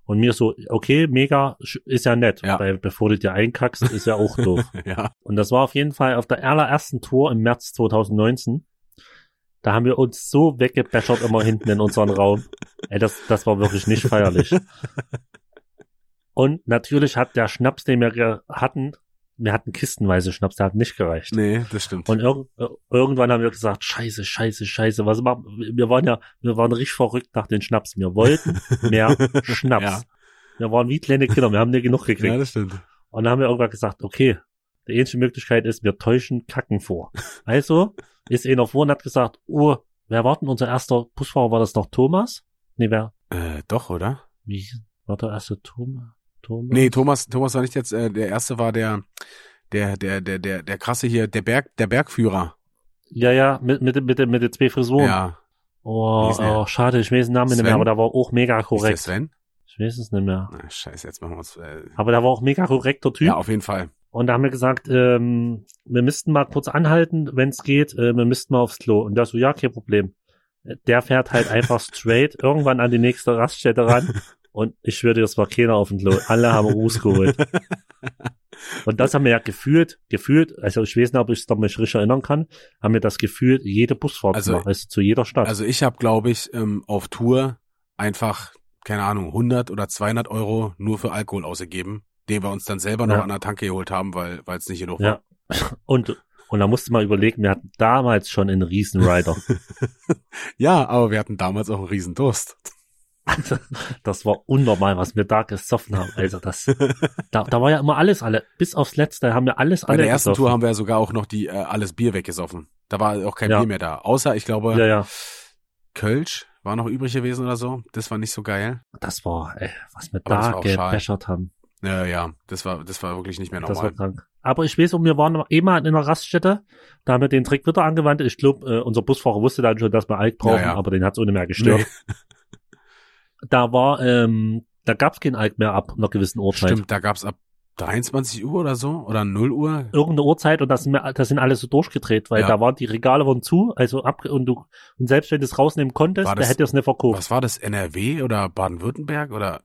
B: Und mir so, okay, mega, ist ja nett,
A: Ja.
B: weil bevor du dir einkackst, ist ja auch doof.
A: ja,
B: Und das war auf jeden Fall auf der allerersten Tour im März 2019. Da haben wir uns so weggebechert immer hinten in unseren Raum. Ey, das, das war wirklich nicht feierlich. Und natürlich hat der Schnaps, den wir hatten, wir hatten kistenweise Schnaps, der hat nicht gereicht.
A: nee, das stimmt.
B: Und irg äh, irgendwann haben wir gesagt, scheiße, scheiße, scheiße, was machen wir? Waren ja, wir waren richtig verrückt nach den Schnaps. Wir wollten mehr Schnaps.
A: Ja.
B: Wir waren wie kleine Kinder, wir haben nicht genug gekriegt.
A: ja, das stimmt.
B: Und dann haben wir irgendwann gesagt, okay, die einzige Möglichkeit ist, wir täuschen Kacken vor. Also ist einer vor und hat gesagt, oh, wer war denn unser erster Busfahrer? War das doch Thomas? Nee, wer?
A: Äh, doch, oder?
B: Wie war der erste Thomas? Thomas?
A: Nee, Thomas, Thomas war nicht jetzt, äh, der erste war der, der, der, der, der, der krasse hier, der Berg, der Bergführer.
B: Ja, ja, mit, mit, mit, mit den zwei Frisuren.
A: Ja.
B: Oh, oh, schade, ich weiß den Namen nicht
A: Sven?
B: mehr, aber der war auch mega
A: Ist der
B: korrekt.
A: Sven?
B: Ich weiß es nicht mehr.
A: Na, scheiße, jetzt machen wir uns, äh,
B: Aber der war auch mega korrekter Typ.
A: ja, auf jeden Fall.
B: Und da haben wir gesagt, ähm, wir müssten mal kurz anhalten, wenn es geht, äh, wir müssten mal aufs Klo. Und der so, ja, kein Problem. Der fährt halt einfach straight irgendwann an die nächste Raststätte ran. Und ich schwöre dir, es war keiner auf dem Klo. Alle haben Ruß geholt. Und das haben wir ja gefühlt, gefühlt, also ich weiß nicht, ob ich es mich richtig erinnern kann, haben wir das gefühlt, jede Busfahrt
A: Also-
B: gemacht, also zu jeder Stadt.
A: Also ich habe, glaube ich, ähm, auf Tour einfach, keine Ahnung, 100 oder 200 Euro nur für Alkohol ausgegeben, den wir uns dann selber noch
B: Ja.
A: an der Tanke geholt haben, weil weil es nicht genug
B: ja. Und, und da musste man überlegen, wir hatten damals schon einen Riesenrider.
A: war. Ja, aber wir hatten damals auch einen riesen Durst.
B: Das war unnormal, was wir da gesoffen haben. Also das, da, da war ja immer alles alle. Bis aufs Letzte haben wir alles
A: Bei
B: alle
A: der ersten
B: gesoffen.
A: Tour haben wir ja sogar auch noch die äh, alles Bier weggesoffen. Da war auch kein
B: Ja.
A: Bier mehr da. Außer, ich glaube,
B: Ja, ja.
A: Kölsch war noch übrig gewesen oder so. Das war nicht so geil.
B: Das war, ey, was wir
A: Aber
B: da gebechert haben.
A: Ja, ja, das war, das war wirklich nicht mehr
B: Das war
A: normal.
B: krank. Aber ich weiß, wir waren eh mal in einer Raststätte, da haben wir den Trick wieder angewandt. Ich glaube, äh, unser Busfahrer wusste dann schon, dass wir Alk brauchen,
A: Ja, ja.
B: aber den hat's ohne mehr gestört. Da war, ähm, da gab's kein Alk mehr ab einer gewissen Uhrzeit.
A: Stimmt, da gab's ab 23 Uhr oder so? Oder 0 Uhr?
B: irgendeine Uhrzeit und das sind, wir- das sind alle so durchgedreht, weil
A: Ja.
B: da waren die Regale waren zu, also ab und du und selbst wenn du es rausnehmen konntest,
A: das-
B: hätte es nicht verkauft.
A: Was war das? NRW oder Baden-Württemberg oder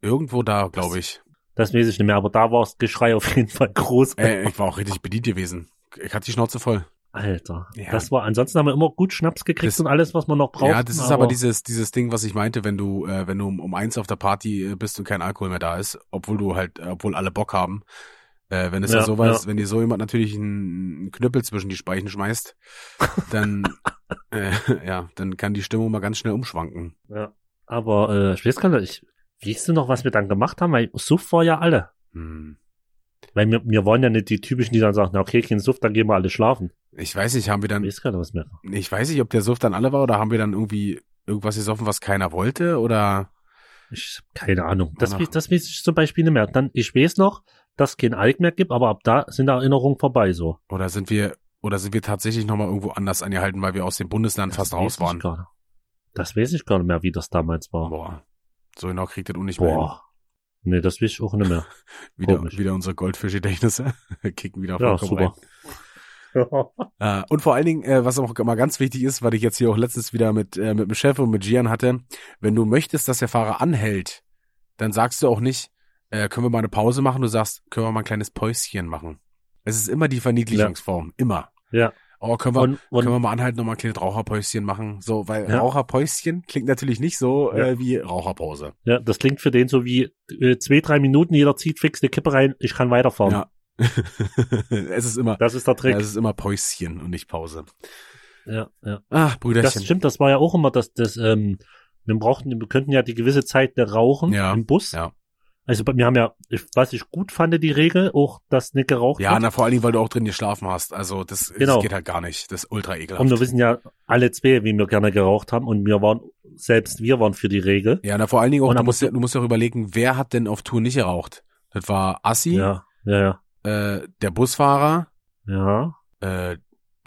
A: irgendwo da, glaube ich.
B: Das weiß ich nicht mehr, aber da war das Geschrei auf jeden Fall groß.
A: Ey, ich war auch richtig bedient gewesen. Ich hatte die Schnauze voll.
B: Alter,
A: Ja.
B: das war. Ansonsten haben wir immer gut Schnaps gekriegt
A: Das-
B: und alles, was man noch braucht.
A: ja, das ist aber, dieses, dieses Ding, was ich meinte, wenn du, äh, wenn du um, um eins auf der Party äh, bist und kein Alkohol mehr da ist, obwohl du halt, äh, obwohl alle Bock haben. Äh, wenn es ja,
B: Ja,
A: so was,
B: ja.
A: wenn dir so jemand natürlich einen, Knüppel zwischen die Speichen schmeißt, dann, äh, ja, dann kann die Stimmung mal ganz schnell umschwanken.
B: Ja. Aber äh, ich weiß gar nicht, ich, weißt du noch, was wir dann gemacht haben? Weil Suff war ja alle.
A: Hm.
B: Weil wir, wir waren ja nicht die typischen, die dann sagen, na okay, kein Suff, dann gehen wir alle schlafen.
A: Ich weiß nicht, haben wir
B: Ich
A: dann,
B: weiß gar nicht, was mehr.
A: ich weiß nicht, ob der Suff dann alle war oder haben wir dann irgendwie irgendwas gesoffen, was keiner wollte oder,
B: Ich keine Ahnung. Das, weiß- das weiß ich zum Beispiel nicht mehr. Dann, ich weiß noch, dass es kein Alk mehr gibt, aber ab da sind Erinnerungen vorbei so.
A: oder sind wir, oder sind wir tatsächlich nochmal irgendwo anders angehalten, weil wir aus dem Bundesland fast
B: Das
A: raus
B: weiß ich
A: waren?
B: gar. Das weiß ich gar nicht mehr, wie das damals war.
A: Boah. So genau kriegt das auch nicht mehr hin.
B: Boah. Nee, das weiß ich auch nicht mehr.
A: Wieder, wieder unsere Goldfischgedächtnisse. Kicken wieder
B: Ja,
A: vollkommen
B: super.
A: rein. Äh, und vor allen Dingen, äh, was auch immer ganz wichtig ist, weil ich jetzt hier auch letztens wieder mit, äh, mit dem Chef und mit Gian hatte, wenn du möchtest, dass der Fahrer anhält, dann sagst du auch nicht, äh, können wir mal eine Pause machen, du sagst, können wir mal ein kleines Päuschen machen. Es ist immer die Verniedlichungsform. Immer.
B: Ja.
A: Oh, können wir,
B: Und, und
A: können wir mal anhalten und mal ein kleines Raucherpäuschen machen? So, weil
B: Ja.
A: Raucherpäuschen klingt natürlich nicht so
B: Ja.
A: äh, wie Raucherpause.
B: ja, das klingt für den so wie äh, zwei, drei Minuten, jeder zieht fix eine Kippe rein, ich kann weiterfahren.
A: Ja. es ist immer,
B: Das ist der Trick.
A: ja, es ist immer Päuschen und nicht Pause.
B: Ja, ja.
A: Ach, Brüderchen.
B: Das stimmt, das war ja auch immer das, das, ähm, wir brauchten, wir könnten ja die gewisse Zeit rauchen
A: Ja,
B: im Bus.
A: ja.
B: Also wir haben ja, ich, was ich gut fand, die Regel, auch, dass nicht geraucht
A: Ja,
B: wird.
A: na, vor allen Dingen, weil du auch drin geschlafen hast. Also, das,
B: Genau.
A: das geht halt gar nicht. Das ist ultra ekelhaft.
B: Und wir wissen ja alle zwei, wie wir gerne geraucht haben und wir waren, selbst wir waren für die Regel.
A: ja, na, vor allen Dingen auch,
B: Und
A: du musst ja, du musst ja auch überlegen, wer hat denn auf Tour nicht geraucht? Das war Assi,
B: Ja, ja, ja.
A: Äh, der Busfahrer,
B: Ja.
A: äh,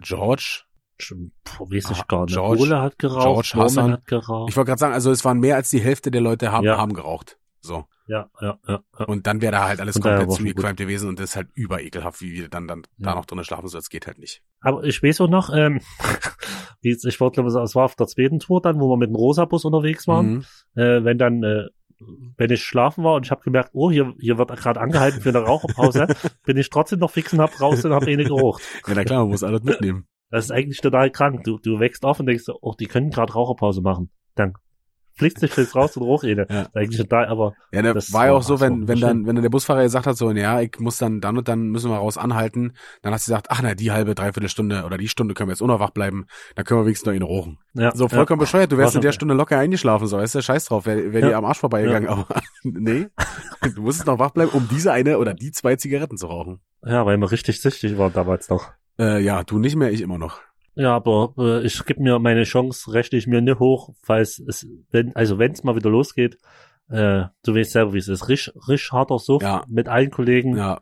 A: George.
B: Weiß ich
A: Ah,
B: gar nicht.
A: George-
B: Ole hat geraucht,
A: George
B: Norman
A: Hassan.
B: hat geraucht.
A: Ich wollte gerade sagen, also es waren mehr als die Hälfte der Leute haben,
B: Ja.
A: haben geraucht. So.
B: ja, ja, ja, ja.
A: Und dann wäre da halt alles
B: Und
A: komplett zugequalmt gewesen und das ist halt überekelhaft, wie wir dann, dann da
B: Ja.
A: noch drinnen schlafen so, das geht halt nicht.
B: Aber ich weiß auch noch, ähm, wie es- ich glaube ich, es war auf der zweiten Tour dann, wo wir mit dem Rosa-Bus unterwegs waren.
A: Mhm.
B: äh, wenn dann, äh, wenn ich schlafen war und ich habe gemerkt, oh, hier, hier wird gerade angehalten für eine Raucherpause, bin ich trotzdem noch fix und hab raus und hab eh nicht geraucht.
A: Ja, na klar, man muss alles mitnehmen.
B: Das ist eigentlich total krank. Du, du wächst auf und denkst, oh, die können gerade Raucherpause machen. Dann fliegst du jetzt raus und nicht.
A: Ja.
B: Eigentlich total, aber
A: Ja, ne,
B: Das
A: war ja
B: war
A: auch so, wenn, wenn dann, wenn dann der Busfahrer gesagt hat, so, ja, ich muss dann, dann und dann müssen wir raus anhalten, dann hast du gesagt, ach na, die halbe, dreiviertel Stunde oder die Stunde können wir jetzt auch noch wach bleiben, dann können wir wenigstens noch ihn rochen.
B: ja,
A: So vollkommen bescheuert, du wärst
B: War
A: in der Stunde locker eingeschlafen, so, weißt du, scheiß drauf, wär, wär
B: Ja.
A: dir am Arsch vorbeigegangen, aber nee, du musstest noch wach bleiben, um diese eine oder die zwei Zigaretten zu rauchen.
B: Ja, ja, weil wir richtig süchtig waren damals noch.
A: Äh, ja, du nicht mehr, ich immer noch.
B: Ja, aber äh, ich gebe mir meine Chance, rechne ich mir nicht hoch, falls es, wenn, also wenn es mal wieder losgeht, äh, du weißt selber, wie es ist. Risch, risch harter Suff
A: Ja.
B: mit allen Kollegen,
A: Ja,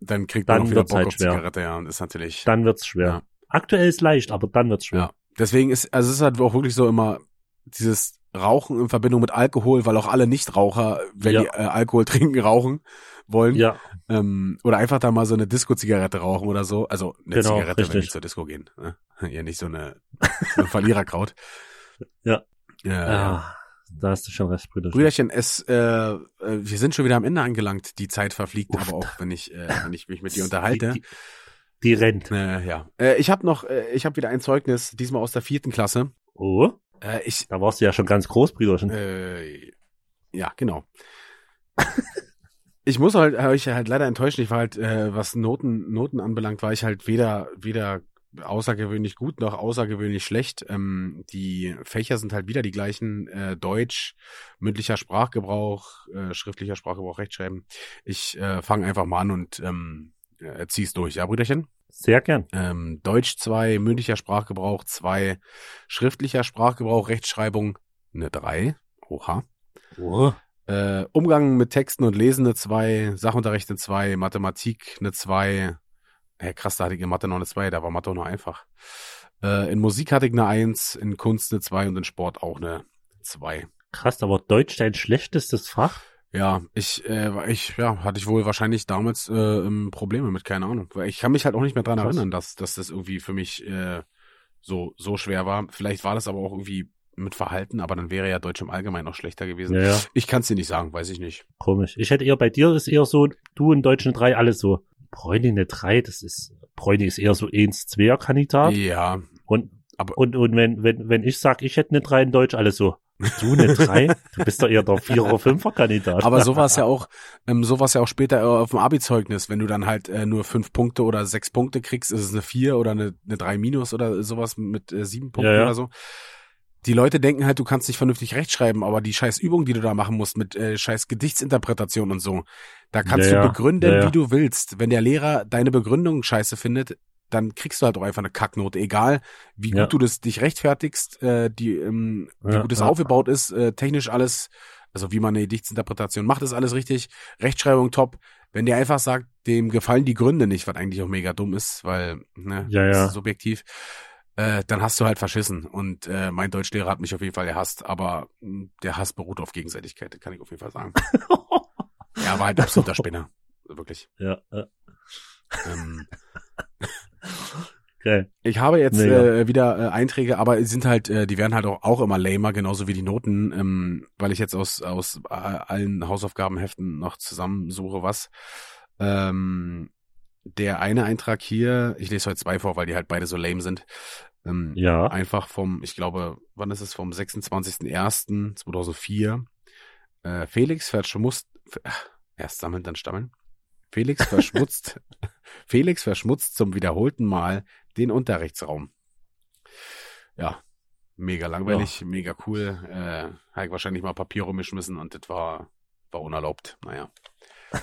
A: dann kriegt
B: Dann
A: man auch wieder Bock
B: halt
A: auf
B: schwer.
A: Zigarette, ja, und ist natürlich.
B: dann wird's schwer.
A: Ja.
B: Aktuell ist leicht, aber dann wird's schwer.
A: Ja. Deswegen ist, also es ist halt auch wirklich so immer dieses Rauchen in Verbindung mit Alkohol, weil auch alle Nichtraucher, wenn
B: Ja.
A: die äh, Alkohol trinken, rauchen wollen.
B: Ja,
A: Ähm, oder einfach da mal so eine Disco-Zigarette rauchen oder so. Also eine
B: Genau,
A: Zigarette, wenn die
B: richtig.
A: zur Disco gehen. Ne? Ja, nicht so eine, so ein Verliererkraut.
B: Ja.
A: Ja,
B: ja.
A: ja.
B: da hast du schon recht, Brüder.
A: Brüderchen, es, äh, äh, wir sind schon wieder am Ende angelangt. Die Zeit verfliegt,
B: Uff.
A: aber auch wenn ich, äh, wenn ich mich mit dir unterhalte.
B: Die, die, die rennt.
A: Äh, ja. Äh, ich habe noch, äh, ich habe wieder ein Zeugnis, diesmal aus der vierten Klasse.
B: Oh,
A: Äh, ich,
B: da warst du ja schon ganz groß, Brüderchen.
A: Äh, ja, genau. Ich muss halt, ich halt leider enttäuscht. Ich war halt, äh, was Noten, Noten anbelangt, war ich halt weder, weder außergewöhnlich gut noch außergewöhnlich schlecht. Ähm, die Fächer sind halt wieder die gleichen. Äh, Deutsch, mündlicher Sprachgebrauch, äh, schriftlicher Sprachgebrauch, Rechtschreiben. Ich äh, fange einfach mal an und ähm, äh, zieh's durch, ja, Brüderchen?
B: Sehr gern.
A: Ähm, Deutsch 2, mündlicher Sprachgebrauch 2, schriftlicher Sprachgebrauch, Rechtschreibung eine 3. Oha.
B: Oh,
A: Äh, Umgang mit Texten und Lesen eine 2, Sachunterricht eine 2, Mathematik eine 2. Hä, krass, da hatte ich in Mathe noch eine 2, da war Mathe auch noch einfach. Äh, in Musik hatte ich eine 1, in Kunst eine 2 und in Sport auch eine 2.
B: krass, aber Deutsch dein schlechtestes Fach?
A: Ja, ich, äh, ich, ja, hatte ich wohl wahrscheinlich damals äh, Probleme mit, keine Ahnung. Ich kann mich halt auch nicht mehr dran
B: Krass.
A: erinnern, dass, dass das irgendwie für mich äh, so, so schwer war. Vielleicht war das aber auch irgendwie mit Verhalten, aber dann wäre ja Deutsch im Allgemeinen noch schlechter gewesen.
B: Ja, ja,
A: Ich kann es dir nicht sagen, weiß ich nicht.
B: komisch. Ich hätte eher bei dir ist eher so, du in Deutschen 3, alles so. Bräuning eine 3, das ist, Bräuning ist eher so 1, 2er Kandidat.
A: Ja,
B: Und,
A: Aber-
B: und, und wenn, wenn, wenn ich sag, ich hätte eine 3 in Deutsch, alles so. Du eine 3? du bist doch eher der 4er oder 5er Kandidat.
A: aber so war es ja auch, ähm, so war es ja auch später auf dem Abi-Zeugnis, wenn du dann halt äh, nur fünf Punkte oder sechs Punkte kriegst, ist es eine vier oder eine, eine drei minus oder sowas mit äh, sieben Punkten
B: ja.
A: oder so. Die Leute denken halt, du kannst nicht vernünftig rechtschreiben, aber die scheiß Übung, die du da machen musst mit äh, scheiß Gedichtsinterpretation und so, da kannst
B: Ja,
A: du begründen,
B: Ja, ja.
A: wie du willst. Wenn der Lehrer deine Begründung scheiße findet, dann kriegst du halt auch einfach eine Kacknote, egal wie gut du das dich rechtfertigst, äh, die, ähm, wie gut es aufgebaut ist, äh, technisch alles, also wie man eine Gedichtsinterpretation macht, ist alles richtig, Rechtschreibung top. Wenn der einfach sagt, dem gefallen die Gründe nicht, was eigentlich auch mega dumm ist, weil, ne,
B: Ja,
A: das
B: ja.
A: ist subjektiv, äh, dann hast du halt verschissen. Und äh, mein Deutschlehrer hat mich auf jeden Fall gehasst, aber mh, der Hass beruht auf Gegenseitigkeit, kann ich auf jeden Fall sagen. ja, war halt absoluter Spinner. Wirklich.
B: ja, ja.
A: Ähm,
B: Okay.
A: Ich habe jetzt
B: Mega.
A: äh, wieder äh, Einträge, aber die sind halt, äh, die werden halt auch, auch immer lamer, genauso wie die Noten, ähm, weil ich jetzt aus aus äh, allen Hausaufgabenheften noch zusammensuche, was. Ähm, der eine Eintrag hier, ich lese heute zwei vor, weil die halt beide so lame sind. Ähm,
B: Ja.
A: Einfach vom, ich glaube, wann ist es? Vom 26.01.2004. Äh, Felix verschmutzt, erst sammeln, dann stammeln. Felix verschmutzt, Felix verschmutzt zum wiederholten Mal den Unterrichtsraum. Ja, mega langweilig, mega cool. Äh, habe ich wahrscheinlich mal Papier rumgeschmissen und das war, war unerlaubt. Naja.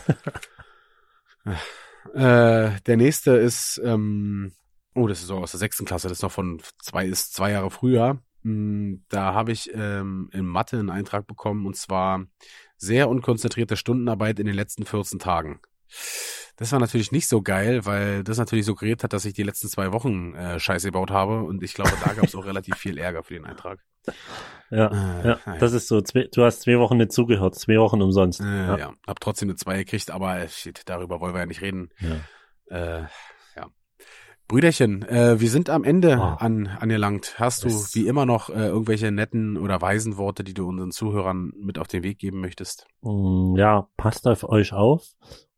A: äh, der nächste ist, ähm, oh, das ist so aus der sechsten Klasse, das ist noch von zwei, ist zwei Jahre früher. Mm, Da habe ich ähm, in Mathe einen Eintrag bekommen und zwar sehr unkonzentrierte Stundenarbeit in den letzten 14 Tagen. Das war natürlich nicht so geil, weil das natürlich suggeriert hat, dass ich die letzten zwei Wochen äh, Scheiße gebaut habe und ich glaube, da gab es auch relativ viel Ärger für den Eintrag.
B: Ja,
A: Äh,
B: ja,
A: naja.
B: das ist so, zwei, du hast zwei Wochen nicht zugehört, zwei Wochen umsonst.
A: Äh,
B: ja.
A: ja. hab trotzdem eine 2 gekriegt, aber äh, shit, darüber wollen wir ja nicht reden.
B: Ja.
A: Äh, ja. Brüderchen, äh, wir sind am Ende
B: Oh.
A: an, angelangt. Hast du
B: Es-
A: wie immer noch äh, irgendwelche netten oder weisen Worte, die du unseren Zuhörern mit auf den Weg geben möchtest?
B: Mm, Ja, passt auf euch auf.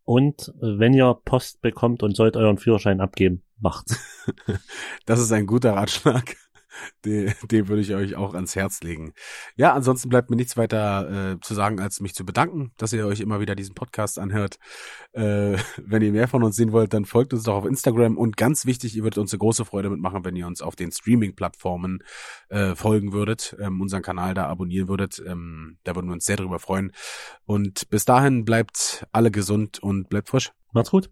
B: Und äh, wenn ihr Post bekommt und sollt euren Führerschein abgeben, macht's.
A: Das ist ein guter Ratschlag. Den, den würde ich euch auch ans Herz legen. Ja, ansonsten bleibt mir nichts weiter äh, zu sagen, als mich zu bedanken, dass ihr euch immer wieder diesen Podcast anhört. Äh, wenn ihr mehr von uns sehen wollt, dann folgt uns doch auf Instagram und ganz wichtig, ihr würdet uns eine große Freude mitmachen, wenn ihr uns auf den Streaming-Plattformen äh, folgen würdet, ähm, unseren Kanal da abonnieren würdet. Ähm, da würden wir uns sehr drüber freuen. Und bis dahin bleibt alle gesund und bleibt frisch.
B: Macht's gut.